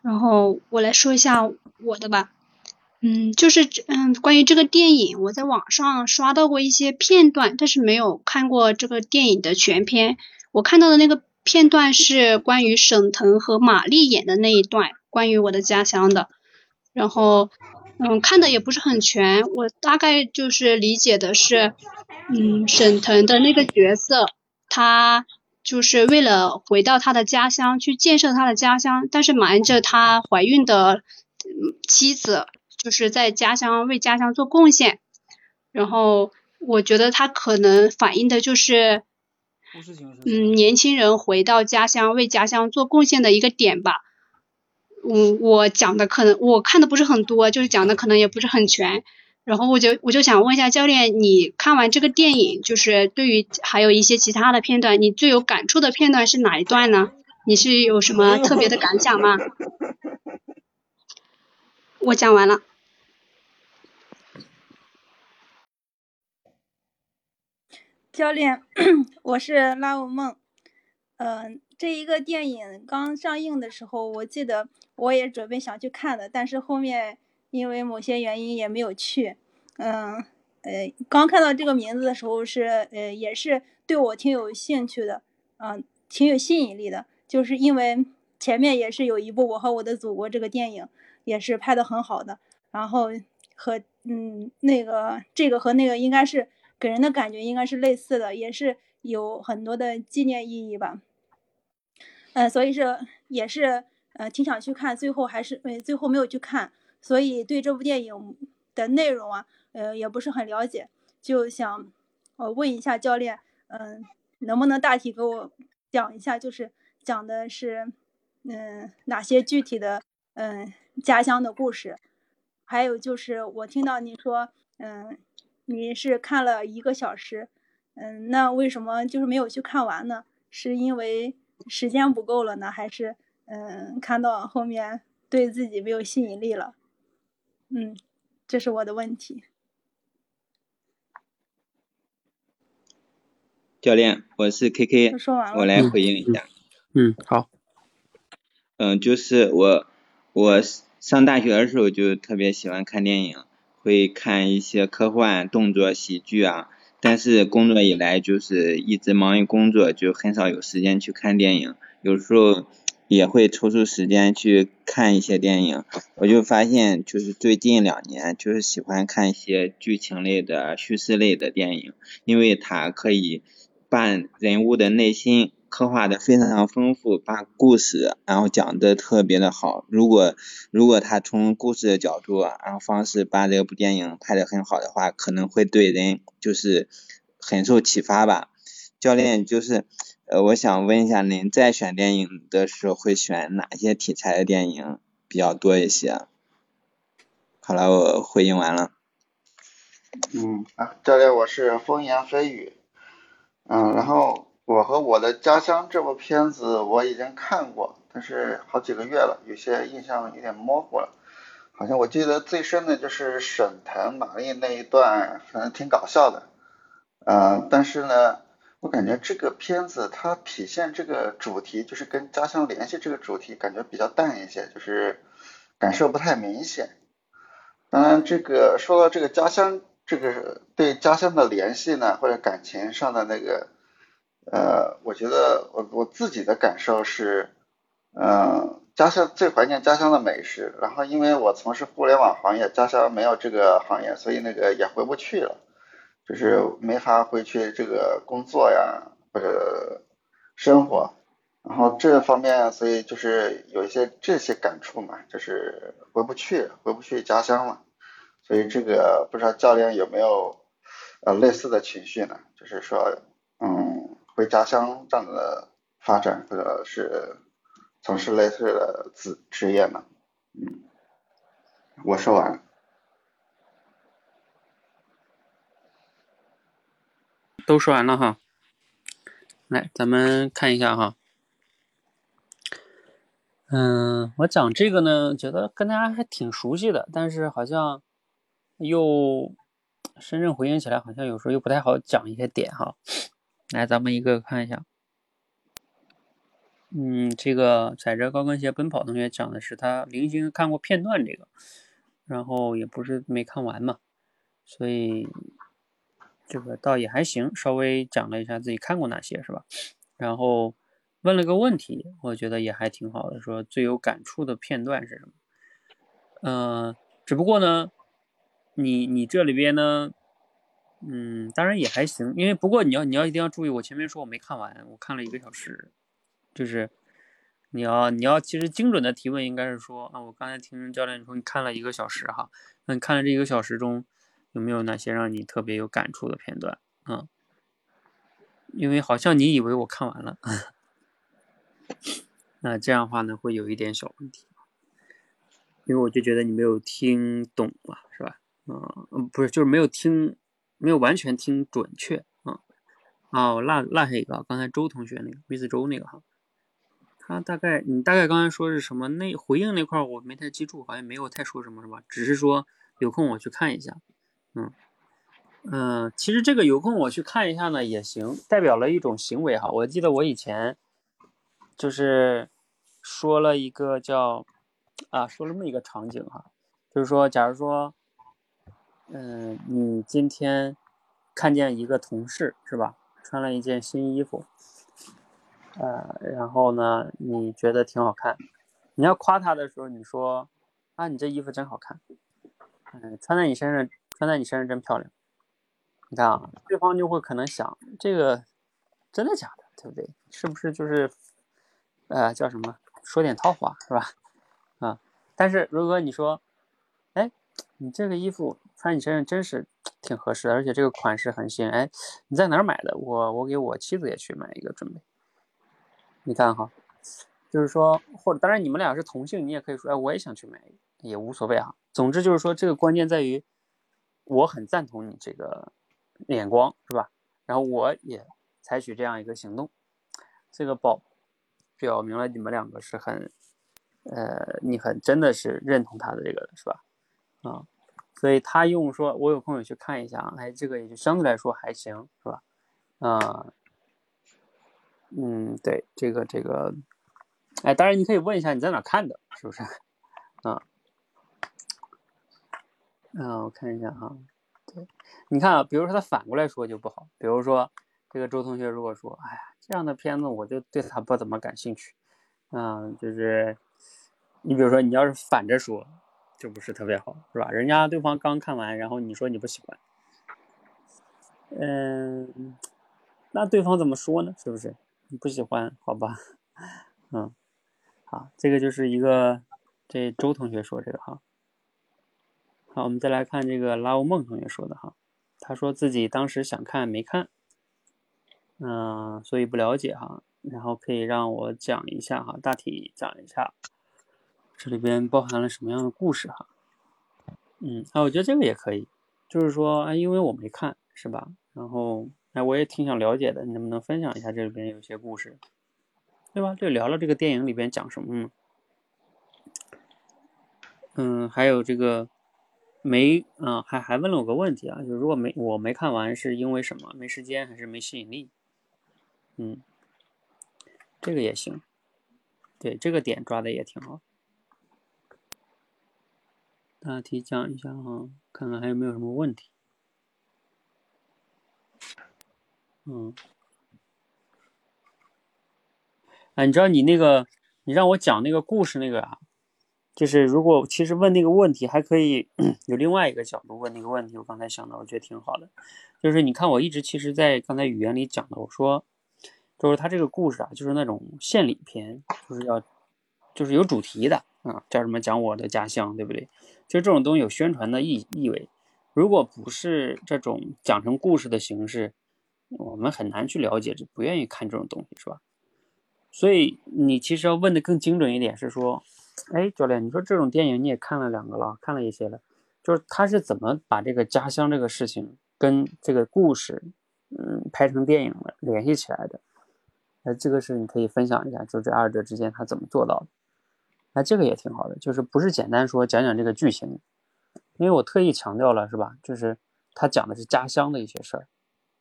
然后我来说一下我的吧。嗯，就是嗯，关于这个电影，我在网上刷到过一些片段，但是没有看过这个电影的全片。我看到的那个片段是关于沈腾和马丽演的那一段，关于我的家乡的。然后，嗯，看的也不是很全，我大概就是理解的是，嗯，沈腾的那个角色，他就是为了回到他的家乡去建设他的家乡，但是瞒着他怀孕的妻子。就是在家乡为家乡做贡献，然后我觉得他可能反映的就是，嗯，年轻人回到家乡为家乡做贡献的一个点吧。嗯，我讲的可能我看的不是很多，就是讲的可能也不是很全。然后我就我就想问一下教练，你看完这个电影，就是对于还有一些其他的片段，你最有感触的片段是哪一段呢？你是有什么特别的感想吗？我讲完了。教练，我是拉文梦。嗯，这一个电影刚上映的时候，我记得我也准备想去看的，但是后面因为某些原因也没有去。嗯，呃，刚看到这个名字的时候是，呃，也是对我挺有兴趣的，嗯，挺有吸引力的，就是因为前面也是有一部《我和我的祖国》这个电影，也是拍的很好的，然后和嗯那个这个和那个应该是。给人的感觉应该是类似的，也是有很多的纪念意义吧。嗯，所以是也是呃挺想去看，最后还是呃最后没有去看，所以对这部电影的内容啊，呃也不是很了解，就想我问一下教练，嗯，能不能大体给我讲一下，就是讲的是嗯哪些具体的嗯家乡的故事，还有就是我听到你说嗯。你是看了一个小时，嗯，那为什么就是没有去看完呢？是因为时间不够了呢，还是嗯看到后面对自己没有吸引力了？嗯，这是我的问题。教练，我是 K K，我来回应一下。嗯，好。嗯，就是我我上大学的时候就特别喜欢看电影。会看一些科幻、动作、喜剧啊，但是工作以来就是一直忙于工作，就很少有时间去看电影。有时候也会抽出时间去看一些电影。我就发现，就是最近两年，就是喜欢看一些剧情类的、叙事类的电影，因为它可以把人物的内心。刻画的非常丰富，把故事然后讲的特别的好。如果如果他从故事的角度然后方式把这部电影拍的很好的话，可能会对人就是很受启发吧。教练就是呃，我想问一下，您在选电影的时候会选哪些题材的电影比较多一些？好了，我回应完了。嗯啊，教练，我是风言蜚语。嗯，然后。我和我的家乡这部片子我已经看过，但是好几个月了，有些印象有点模糊了。好像我记得最深的就是沈腾、马丽那一段，反正挺搞笑的。嗯，但是呢，我感觉这个片子它体现这个主题，就是跟家乡联系这个主题，感觉比较淡一些，就是感受不太明显。当然，这个说到这个家乡，这个对家乡的联系呢，或者感情上的那个。呃，我觉得我我自己的感受是，嗯，家乡最怀念家乡的美食。然后因为我从事互联网行业，家乡没有这个行业，所以那个也回不去了，就是没法回去这个工作呀或者生活。然后这方面，所以就是有一些这些感触嘛，就是回不去，回不去家乡了。所以这个不知道教练有没有呃类似的情绪呢？就是说，嗯。回家乡这样的发展，或者是从事类似的职职业呢？嗯，我说完。都说完了哈。来，咱们看一下哈。嗯，我讲这个呢，觉得跟大家还挺熟悉的，但是好像又深圳回应起来，好像有时候又不太好讲一些点哈。来，咱们一个个看一下。嗯，这个踩着高跟鞋奔跑同学讲的是他零星看过片段这个，然后也不是没看完嘛，所以这个倒也还行，稍微讲了一下自己看过哪些是吧？然后问了个问题，我觉得也还挺好的，说最有感触的片段是什么？嗯，只不过呢，你你这里边呢，嗯，当然也还行，因为不过你要你要一定要注意，我前面说我没看完，我看了一个小时。就是你要你要其实精准的提问应该是说啊，我刚才听教练说你看了一个小时哈，那你看了这一个小时中有没有哪些让你特别有感触的片段啊？因为好像你以为我看完了，那这样的话呢会有一点小问题，因为我就觉得你没有听懂嘛，是吧？嗯，不是，就是没有听，没有完全听准确啊。哦，落落下一个，刚才周同学那个，Miss 周那个哈。他大概，你大概刚才说是什么？那回应那块我没太记住，好像没有太说什么，是吧？只是说有空我去看一下。嗯嗯，其实这个有空我去看一下呢也行，代表了一种行为哈。我记得我以前就是说了一个叫啊，说了这么一个场景哈，就是说，假如说，嗯，你今天看见一个同事是吧，穿了一件新衣服。呃，然后呢，你觉得挺好看，你要夸他的时候，你说啊，你这衣服真好看，嗯，穿在你身上，穿在你身上真漂亮。你看啊，对方就会可能想，这个真的假的，对不对？是不是就是，呃，叫什么，说点套话是吧？啊，但是如果你说，你这个衣服穿你身上真是挺合适的，而且这个款式很新，哎，你在哪儿买的？我我给我妻子也去买一个准备。你看哈，就是说，或者当然你们俩是同性，你也可以说，哎，我也想去买，也无所谓啊。总之就是说，这个关键在于，我很赞同你这个眼光，是吧？然后我也采取这样一个行动，这个表表明了你们两个是很，呃，你很真的是认同他的这个，是吧？啊，所以他用说，我有空也去看一下，哎，这个也就相对来说还行，是吧？啊。嗯，对，这个这个，哎，当然你可以问一下你在哪看的，是不是？啊，嗯，我看一下哈，对，你看啊，比如说他反过来说就不好，比如说这个周同学如果说，哎呀，这样的片子我就对他不怎么感兴趣，嗯，就是你比如说你要是反着说，就不是特别好，是吧？人家对方刚看完，然后你说你不喜欢，嗯，那对方怎么说呢？是不是？你不喜欢，好吧，嗯，好，这个就是一个这周同学说这个哈，好，我们再来看这个拉欧梦同学说的哈，他说自己当时想看没看，嗯，所以不了解哈，然后可以让我讲一下哈，大体讲一下。这里边包含了什么样的故事哈，嗯，啊，我觉得这个也可以，就是说，哎，因为我没看，是吧？然后。哎，我也挺想了解的，你能不能分享一下这里边有些故事，对吧？就聊聊这个电影里边讲什么？嗯，还有这个没啊，还还问了我个问题啊，就如果没我没看完是因为什么？没时间还是没吸引力？嗯，这个也行，对，这个点抓的也挺好。大体讲一下哈，看看还有没有什么问题。嗯，啊，你知道你那个，你让我讲那个故事那个啊，就是如果其实问那个问题，还可以有另外一个角度问那个问题。我刚才想到，我觉得挺好的，就是你看我一直其实，在刚才语言里讲的，我说，就是他这个故事啊，就是那种献礼篇，就是要，就是有主题的啊，叫什么讲我的家乡，对不对？就这种东西有宣传的意意味。如果不是这种讲成故事的形式。我们很难去了解，就不愿意看这种东西，是吧？所以你其实要问的更精准一点，是说，哎，教练，你说这种电影你也看了两个了，看了一些了，就是他是怎么把这个家乡这个事情跟这个故事，嗯，拍成电影的，联系起来的？那这个是你可以分享一下，就这二者之间他怎么做到的？那这个也挺好的，就是不是简单说讲讲这个剧情，因为我特意强调了，是吧？就是他讲的是家乡的一些事儿。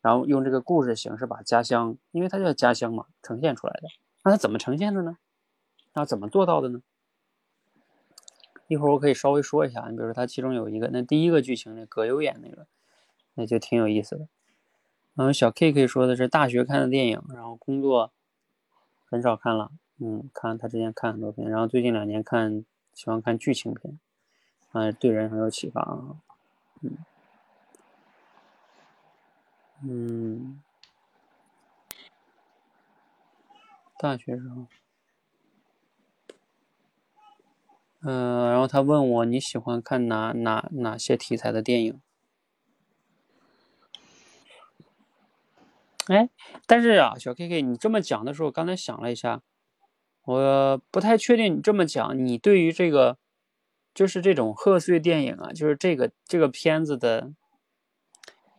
然后用这个故事形式把家乡，因为它叫家乡嘛，呈现出来的。那他怎么呈现的呢？那怎么做到的呢？一会儿我可以稍微说一下，你比如说他其中有一个，那第一个剧情那葛优演那个，那就挺有意思的。然后小 K 可以说的是大学看的电影，然后工作很少看了，嗯，看他之前看很多片，然后最近两年看喜欢看剧情片，啊，对人很有启发啊，嗯，嗯，大学时候。嗯，然后他问我你喜欢看哪哪哪些题材的电影？哎，但是啊，小 K K，你这么讲的时候，刚才想了一下，我不太确定你这么讲，你对于这个就是这种贺岁电影啊，就是这个这个片子的，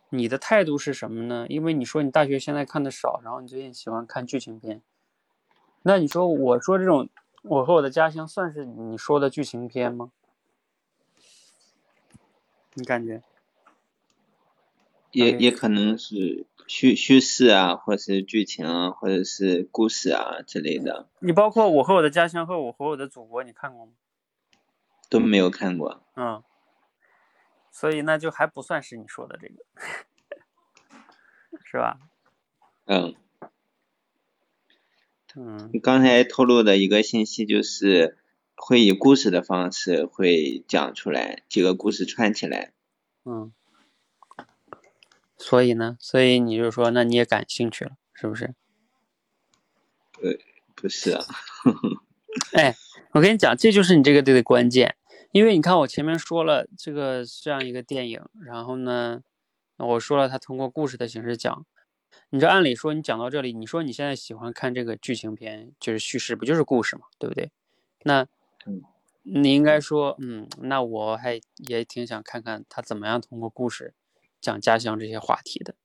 你的态度是什么呢？因为你说你大学现在看的少，然后你最近喜欢看剧情片，那你说我说这种。我和我的家乡算是你说的剧情片吗？你感觉？也也可能是叙叙事啊，或者是剧情啊，或者是故事啊之类的。你包括我和我的家乡和我和我的祖国，你看过吗？都没有看过。嗯。所以那就还不算是你说的这个，是吧？嗯。嗯，你刚才透露的一个信息就是会以故事的方式会讲出来，几个故事串起来。嗯，所以呢，所以你就说，那你也感兴趣了，是不是？对，不是啊。哎，我跟你讲，这就是你这个队的关键，因为你看我前面说了这个这样一个电影，然后呢，我说了他通过故事的形式讲。你这按理说，你讲到这里，你说你现在喜欢看这个剧情片，就是叙事，不就是故事嘛，对不对？那，你应该说，嗯，那我还也挺想看看他怎么样通过故事讲家乡这些话题的。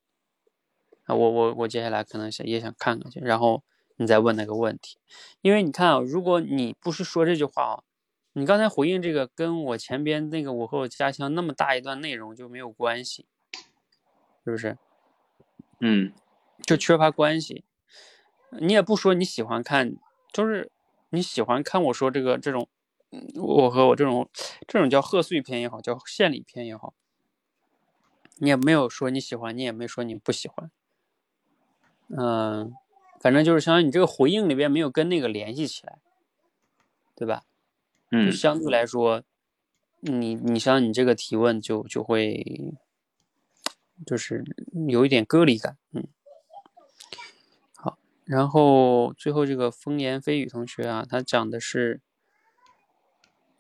啊，我我我接下来可能想也想看看去，然后你再问那个问题，因为你看啊，如果你不是说这句话啊，你刚才回应这个跟我前边那个我和我家乡那么大一段内容就没有关系，是不是？嗯。就缺乏关系，你也不说你喜欢看，就是你喜欢看我说这个这种，我和我这种这种叫贺岁片也好，叫献礼片也好，你也没有说你喜欢，你也没说你不喜欢，嗯，反正就是相当于你这个回应里边没有跟那个联系起来，对吧？嗯，相对来说，你你像你这个提问就就会，就是有一点割离感，嗯。好然后最后这个风言蜚语同学啊，他讲的是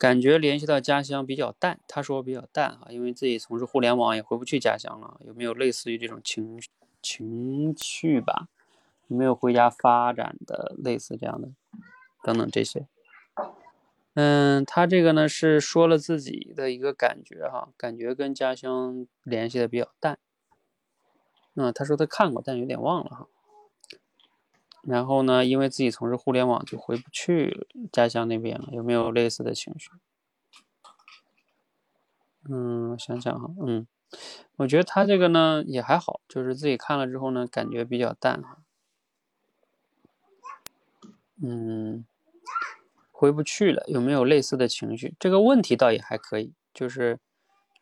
感觉联系到家乡比较淡，他说比较淡啊，因为自己从事互联网也回不去家乡了，有没有类似于这种情情绪吧？有没有回家发展的类似这样的等等这些？嗯，他这个呢是说了自己的一个感觉哈，感觉跟家乡联系的比较淡。嗯，他说他看过，但有点忘了哈。然后呢？因为自己从事互联网，就回不去家乡那边了。有没有类似的情绪？嗯，想想哈，嗯，我觉得他这个呢也还好，就是自己看了之后呢，感觉比较淡哈。嗯，回不去了，有没有类似的情绪？这个问题倒也还可以，就是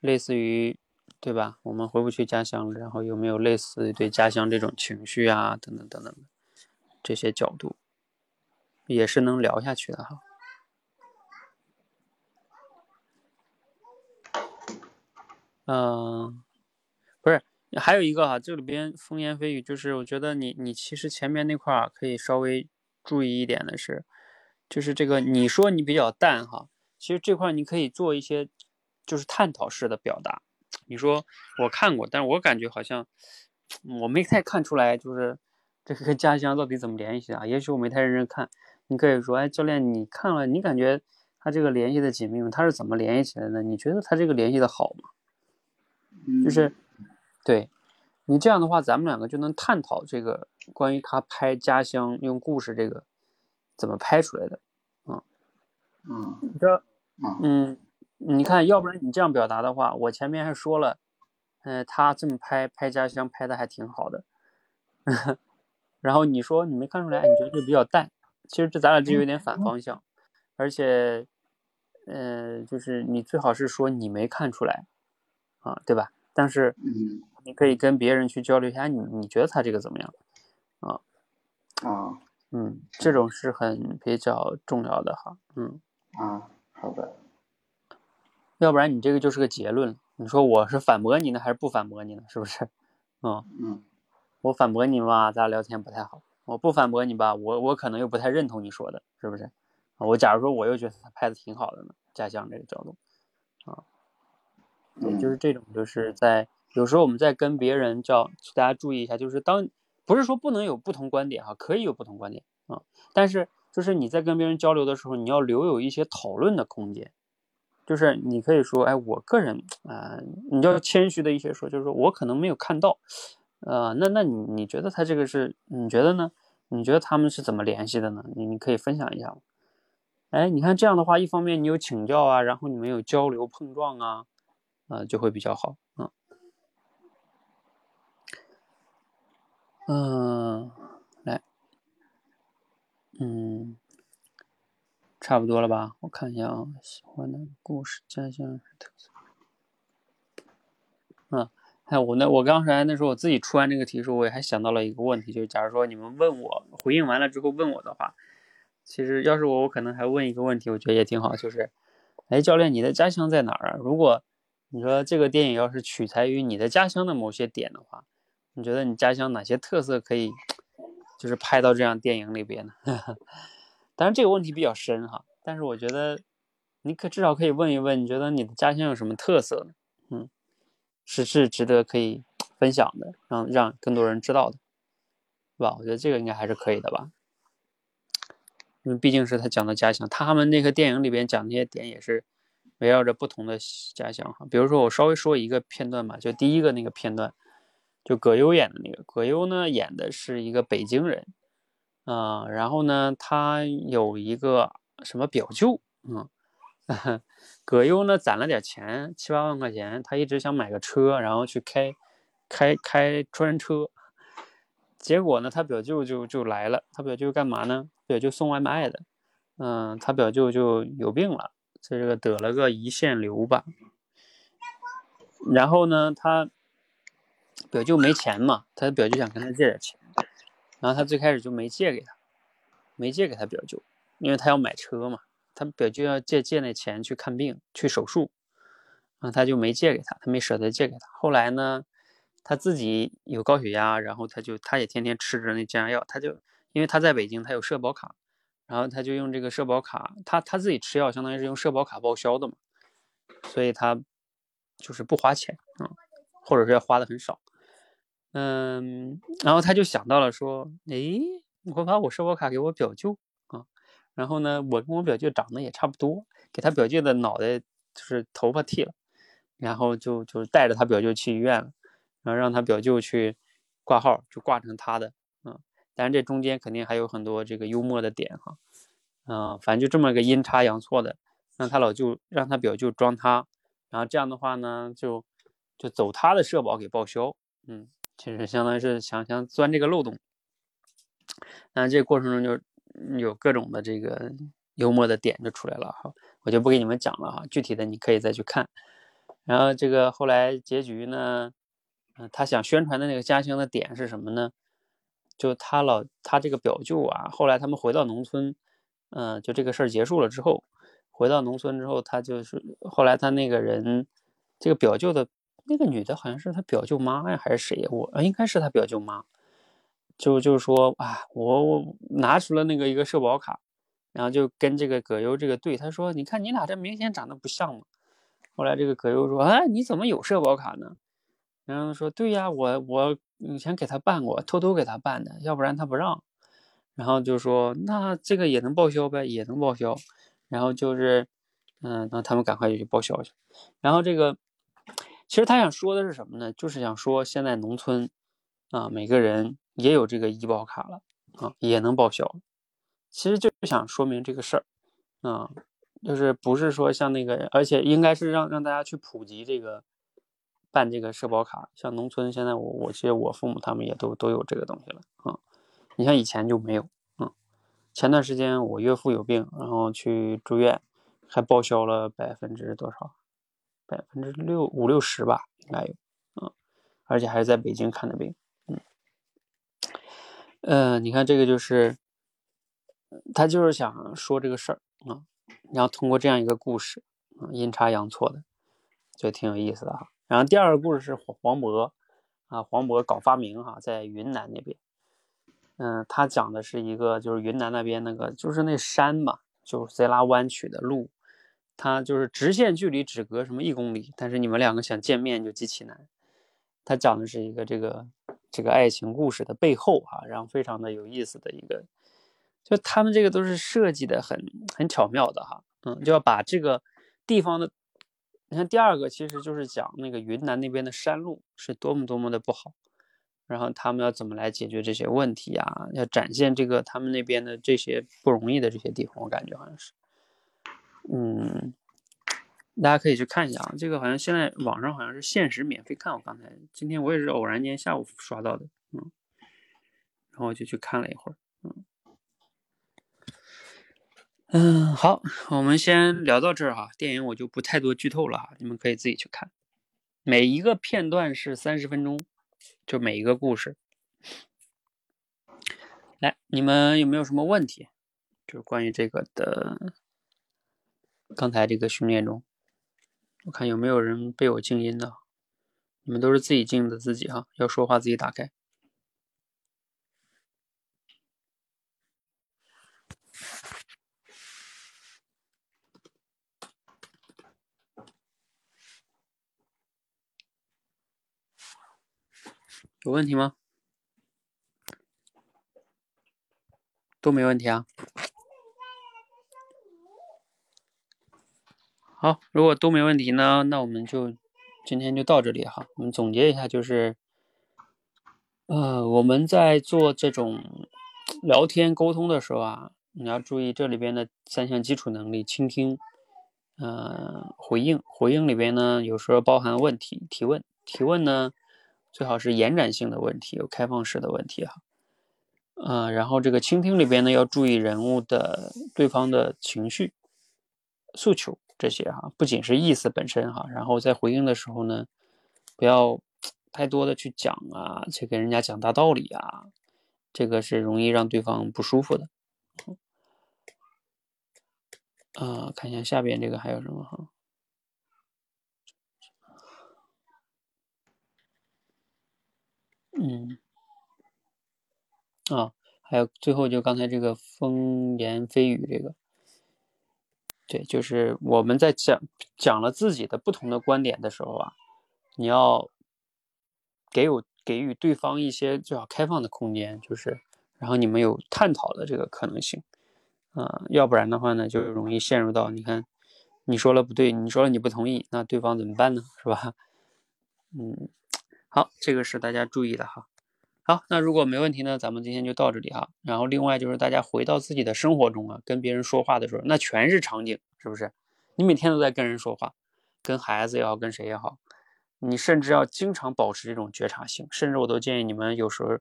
类似于，对吧？我们回不去家乡了，然后有没有类似对家乡这种情绪啊？等等等等。这些角度也是能聊下去的哈。嗯，不是，还有一个哈，这里边风言蜚语，就是我觉得你你其实前面那块儿可以稍微注意一点的是，就是这个你说你比较淡哈，其实这块你可以做一些就是探讨式的表达。你说我看过，但是我感觉好像我没太看出来，就是。这个跟家乡到底怎么联系啊？也许我没太认真看。你可以说，哎，教练，你看了，你感觉他这个联系的紧密吗？他是怎么联系起来的？你觉得他这个联系的好吗？就是，对，你这样的话，咱们两个就能探讨这个关于他拍家乡用故事这个怎么拍出来的，嗯，嗯，你这，嗯，你看，要不然你这样表达的话，我前面还说了，嗯，他这么拍拍家乡拍的还挺好的。然后你说你没看出来，你觉得这比较淡，其实这咱俩这有点反方向，而且，呃，就是你最好是说你没看出来，啊，对吧？但是嗯你可以跟别人去交流一下，你你觉得他这个怎么样？啊啊嗯，这种是很比较重要的哈，嗯，啊，好的，要不然你这个就是个结论。你说我是反驳你呢，还是不反驳你呢？是不是？嗯，嗯我反驳你吧，咱俩聊天不太好；我不反驳你吧，我我可能又不太认同你说的，是不是？啊，我假如说我又觉得他拍的挺好的呢，家乡这个角度，啊，对，就是嗯这种，就是在有时候我们在跟别人叫大家注意一下，就是当不是说不能有不同观点哈，可以有不同观点啊，但是就是你在跟别人交流的时候，你要留有一些讨论的空间。就是你可以说，哎，我个人啊、你要谦虚的一些说，就是说我可能没有看到，呃，那那你你觉得他这个是，你觉得呢？你觉得他们是怎么联系的呢？你你可以分享一下吗？哎，你看这样的话，一方面你有请教啊，然后你们有交流碰撞啊，呃，就会比较好，嗯嗯、来，嗯，差不多了吧？我看一下啊，喜欢的故事，家乡特色。嗯，还有我那我刚才那时候我自己出完这个题的时候，我也还想到了一个问题，就是假如说你们问我回应完了之后问我的话，其实要是我，我可能还问一个问题，我觉得也挺好，就是，哎，教练，你的家乡在哪儿啊？如果你说这个电影要是取材于你的家乡的某些点的话，你觉得你家乡哪些特色可以，就是拍到这样电影里边呢？当然这个问题比较深哈，但是我觉得你可至少可以问一问，你觉得你的家乡有什么特色呢？嗯，是是值得可以分享的，让让更多人知道的，是吧？我觉得这个应该还是可以的吧。因为毕竟是他讲的家乡，他们那个电影里边讲那些点也是围绕着不同的家乡哈。比如说我稍微说一个片段吧，就第一个那个片段，就葛优演的那个，葛优呢演的是一个北京人，啊、然后呢他有一个什么表舅，嗯，葛优呢攒了点钱，七八万块钱，他一直想买个车，然后去开开开专车，结果呢，他表舅就就来了。他表舅干嘛呢？表舅送外卖的。嗯，他表舅就有病了，这个得了个胰腺瘤吧。然后呢，他表舅没钱嘛，他表舅想跟他借点钱，然后他最开始就没借给他，没借给他表舅，因为他要买车嘛，他表舅要借借那钱去看病去手术，然后他就没借给他，他没舍得借给他。后来呢，他自己有高血压，然后他就他也天天吃着那降压药，他就因为他在北京，他有社保卡，然后他就用这个社保卡，他他自己吃药相当于是用社保卡报销的嘛，所以他就是不花钱啊、嗯，或者是要花的很少，嗯，然后他就想到了说，诶，我把我社保卡给我表舅，然后呢，我跟我表舅长得也差不多，给他表舅的脑袋就是头发剃了，然后就就带着他表舅去医院了。然后让他表舅去挂号，就挂成他的，嗯，当然这中间肯定还有很多这个幽默的点哈，嗯、反正就这么个阴差阳错的，让他老舅让他表舅装他，然后这样的话呢，就就走他的社保给报销，嗯，其实相当于是想想钻这个漏洞，那这过程中就有各种的这个幽默的点就出来了哈，我就不给你们讲了哈，具体的你可以再去看，然后这个后来结局呢。嗯，他想宣传的那个家乡的点是什么呢？就他老他这个表舅啊，后来他们回到农村，嗯、就这个事儿结束了之后，回到农村之后，他就是后来他那个人，这个表舅的那个女的好像是他表舅妈呀，还是谁呀？我，应该是他表舅妈。就就说啊，我我拿出了那个一个社保卡，然后就跟这个葛优这个对，他说，你看你俩这明显长得不像嘛。后来这个葛优说，哎，你怎么有社保卡呢？然后说对呀，我我以前给他办过，偷偷给他办的，要不然他不让。然后就说那这个也能报销呗，也能报销。然后就是，嗯，那他们赶快就去报销去。然后这个，其实他想说的是什么呢？就是想说现在农村啊，每个人也有这个医保卡了啊，也能报销。其实就想说明这个事儿啊，就是不是说像那个，而且应该是让让大家去普及这个。办这个社保卡，像农村现在我我其实我父母他们也都都有这个东西了啊、你像以前就没有，嗯，前段时间我岳父有病，然后去住院，还报销了百分之多少？百分之六五六十吧，应该有，嗯，而且还是在北京看的病，呃，你看这个就是，他就是想说这个事儿啊，然后通过这样一个故事，啊，阴差阳错的，就挺有意思的哈。然后第二个故事是黄黄渤，啊，黄渤搞发明哈，在云南那边。嗯，他讲的是一个，就是云南那边那个，就是那山嘛，就是贼拉弯曲的路，它就是直线距离只隔什么一公里，但是你们两个想见面就极其难。他讲的是一个这个这个爱情故事的背后哈，然后非常的有意思的一个，就他们这个都是设计的很很巧妙的哈，嗯，就要把这个地方的，你看第二个其实就是讲那个云南那边的山路是多么多么的不好。然后他们要怎么来解决这些问题呀？要展现这个他们那边的这些不容易的这些地方，我感觉好像是，嗯，大家可以去看一下啊。这个好像现在网上好像是限时免费看。我刚才今天我也是偶然间下午刷到的，嗯，然后我就去看了一会儿，嗯，嗯，好，我们先聊到这儿哈。电影我就不太多剧透了哈，你们可以自己去看。每一个片段是三十分钟。就每一个故事，来，你们有没有什么问题？就是关于这个的，刚才这个训练中，我看有没有人被我静音的？你们都是自己静的自己哈，要说话自己打开。有问题吗？都没问题啊。好，如果都没问题呢，那我们就今天就到这里哈。我们总结一下，就是，呃，我们在做这种聊天沟通的时候啊，你要注意这里边的三项基础能力：倾听，呃，回应。回应里边呢，有时候包含问题、提问。提问呢？最好是延展性的问题，有开放式的问题哈，嗯，然后这个倾听里边呢，要注意人物的对方的情绪、诉求这些哈，不仅是意思本身哈，然后在回应的时候呢，不要太多的去讲啊，去给人家讲大道理啊，这个是容易让对方不舒服的。啊，看一下下边这个还有什么哈。嗯，啊，还有最后就刚才这个风言蜚语这个，对，就是我们在讲讲了自己的不同的观点的时候啊，你要给有给予对方一些最好开放的空间，就是然后你们有探讨的这个可能性，啊，要不然的话呢，就容易陷入到你看你说了不对，你说了你不同意，那对方怎么办呢？是吧？嗯。好，这个是大家注意的哈。好，那如果没问题呢，咱们今天就到这里哈。然后另外就是大家回到自己的生活中啊，跟别人说话的时候，那全是场景，是不是？你每天都在跟人说话，跟孩子也好，跟谁也好，你甚至要经常保持这种觉察性。甚至我都建议你们有时候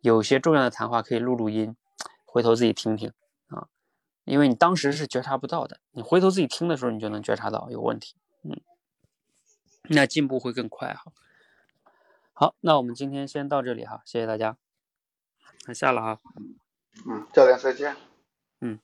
有些重要的谈话可以录录音，回头自己听听啊，因为你当时是觉察不到的，你回头自己听的时候，你就能觉察到有问题，嗯，那进步会更快哈。好，那我们今天先到这里哈，谢谢大家，那下了哈，嗯，教练再见，嗯。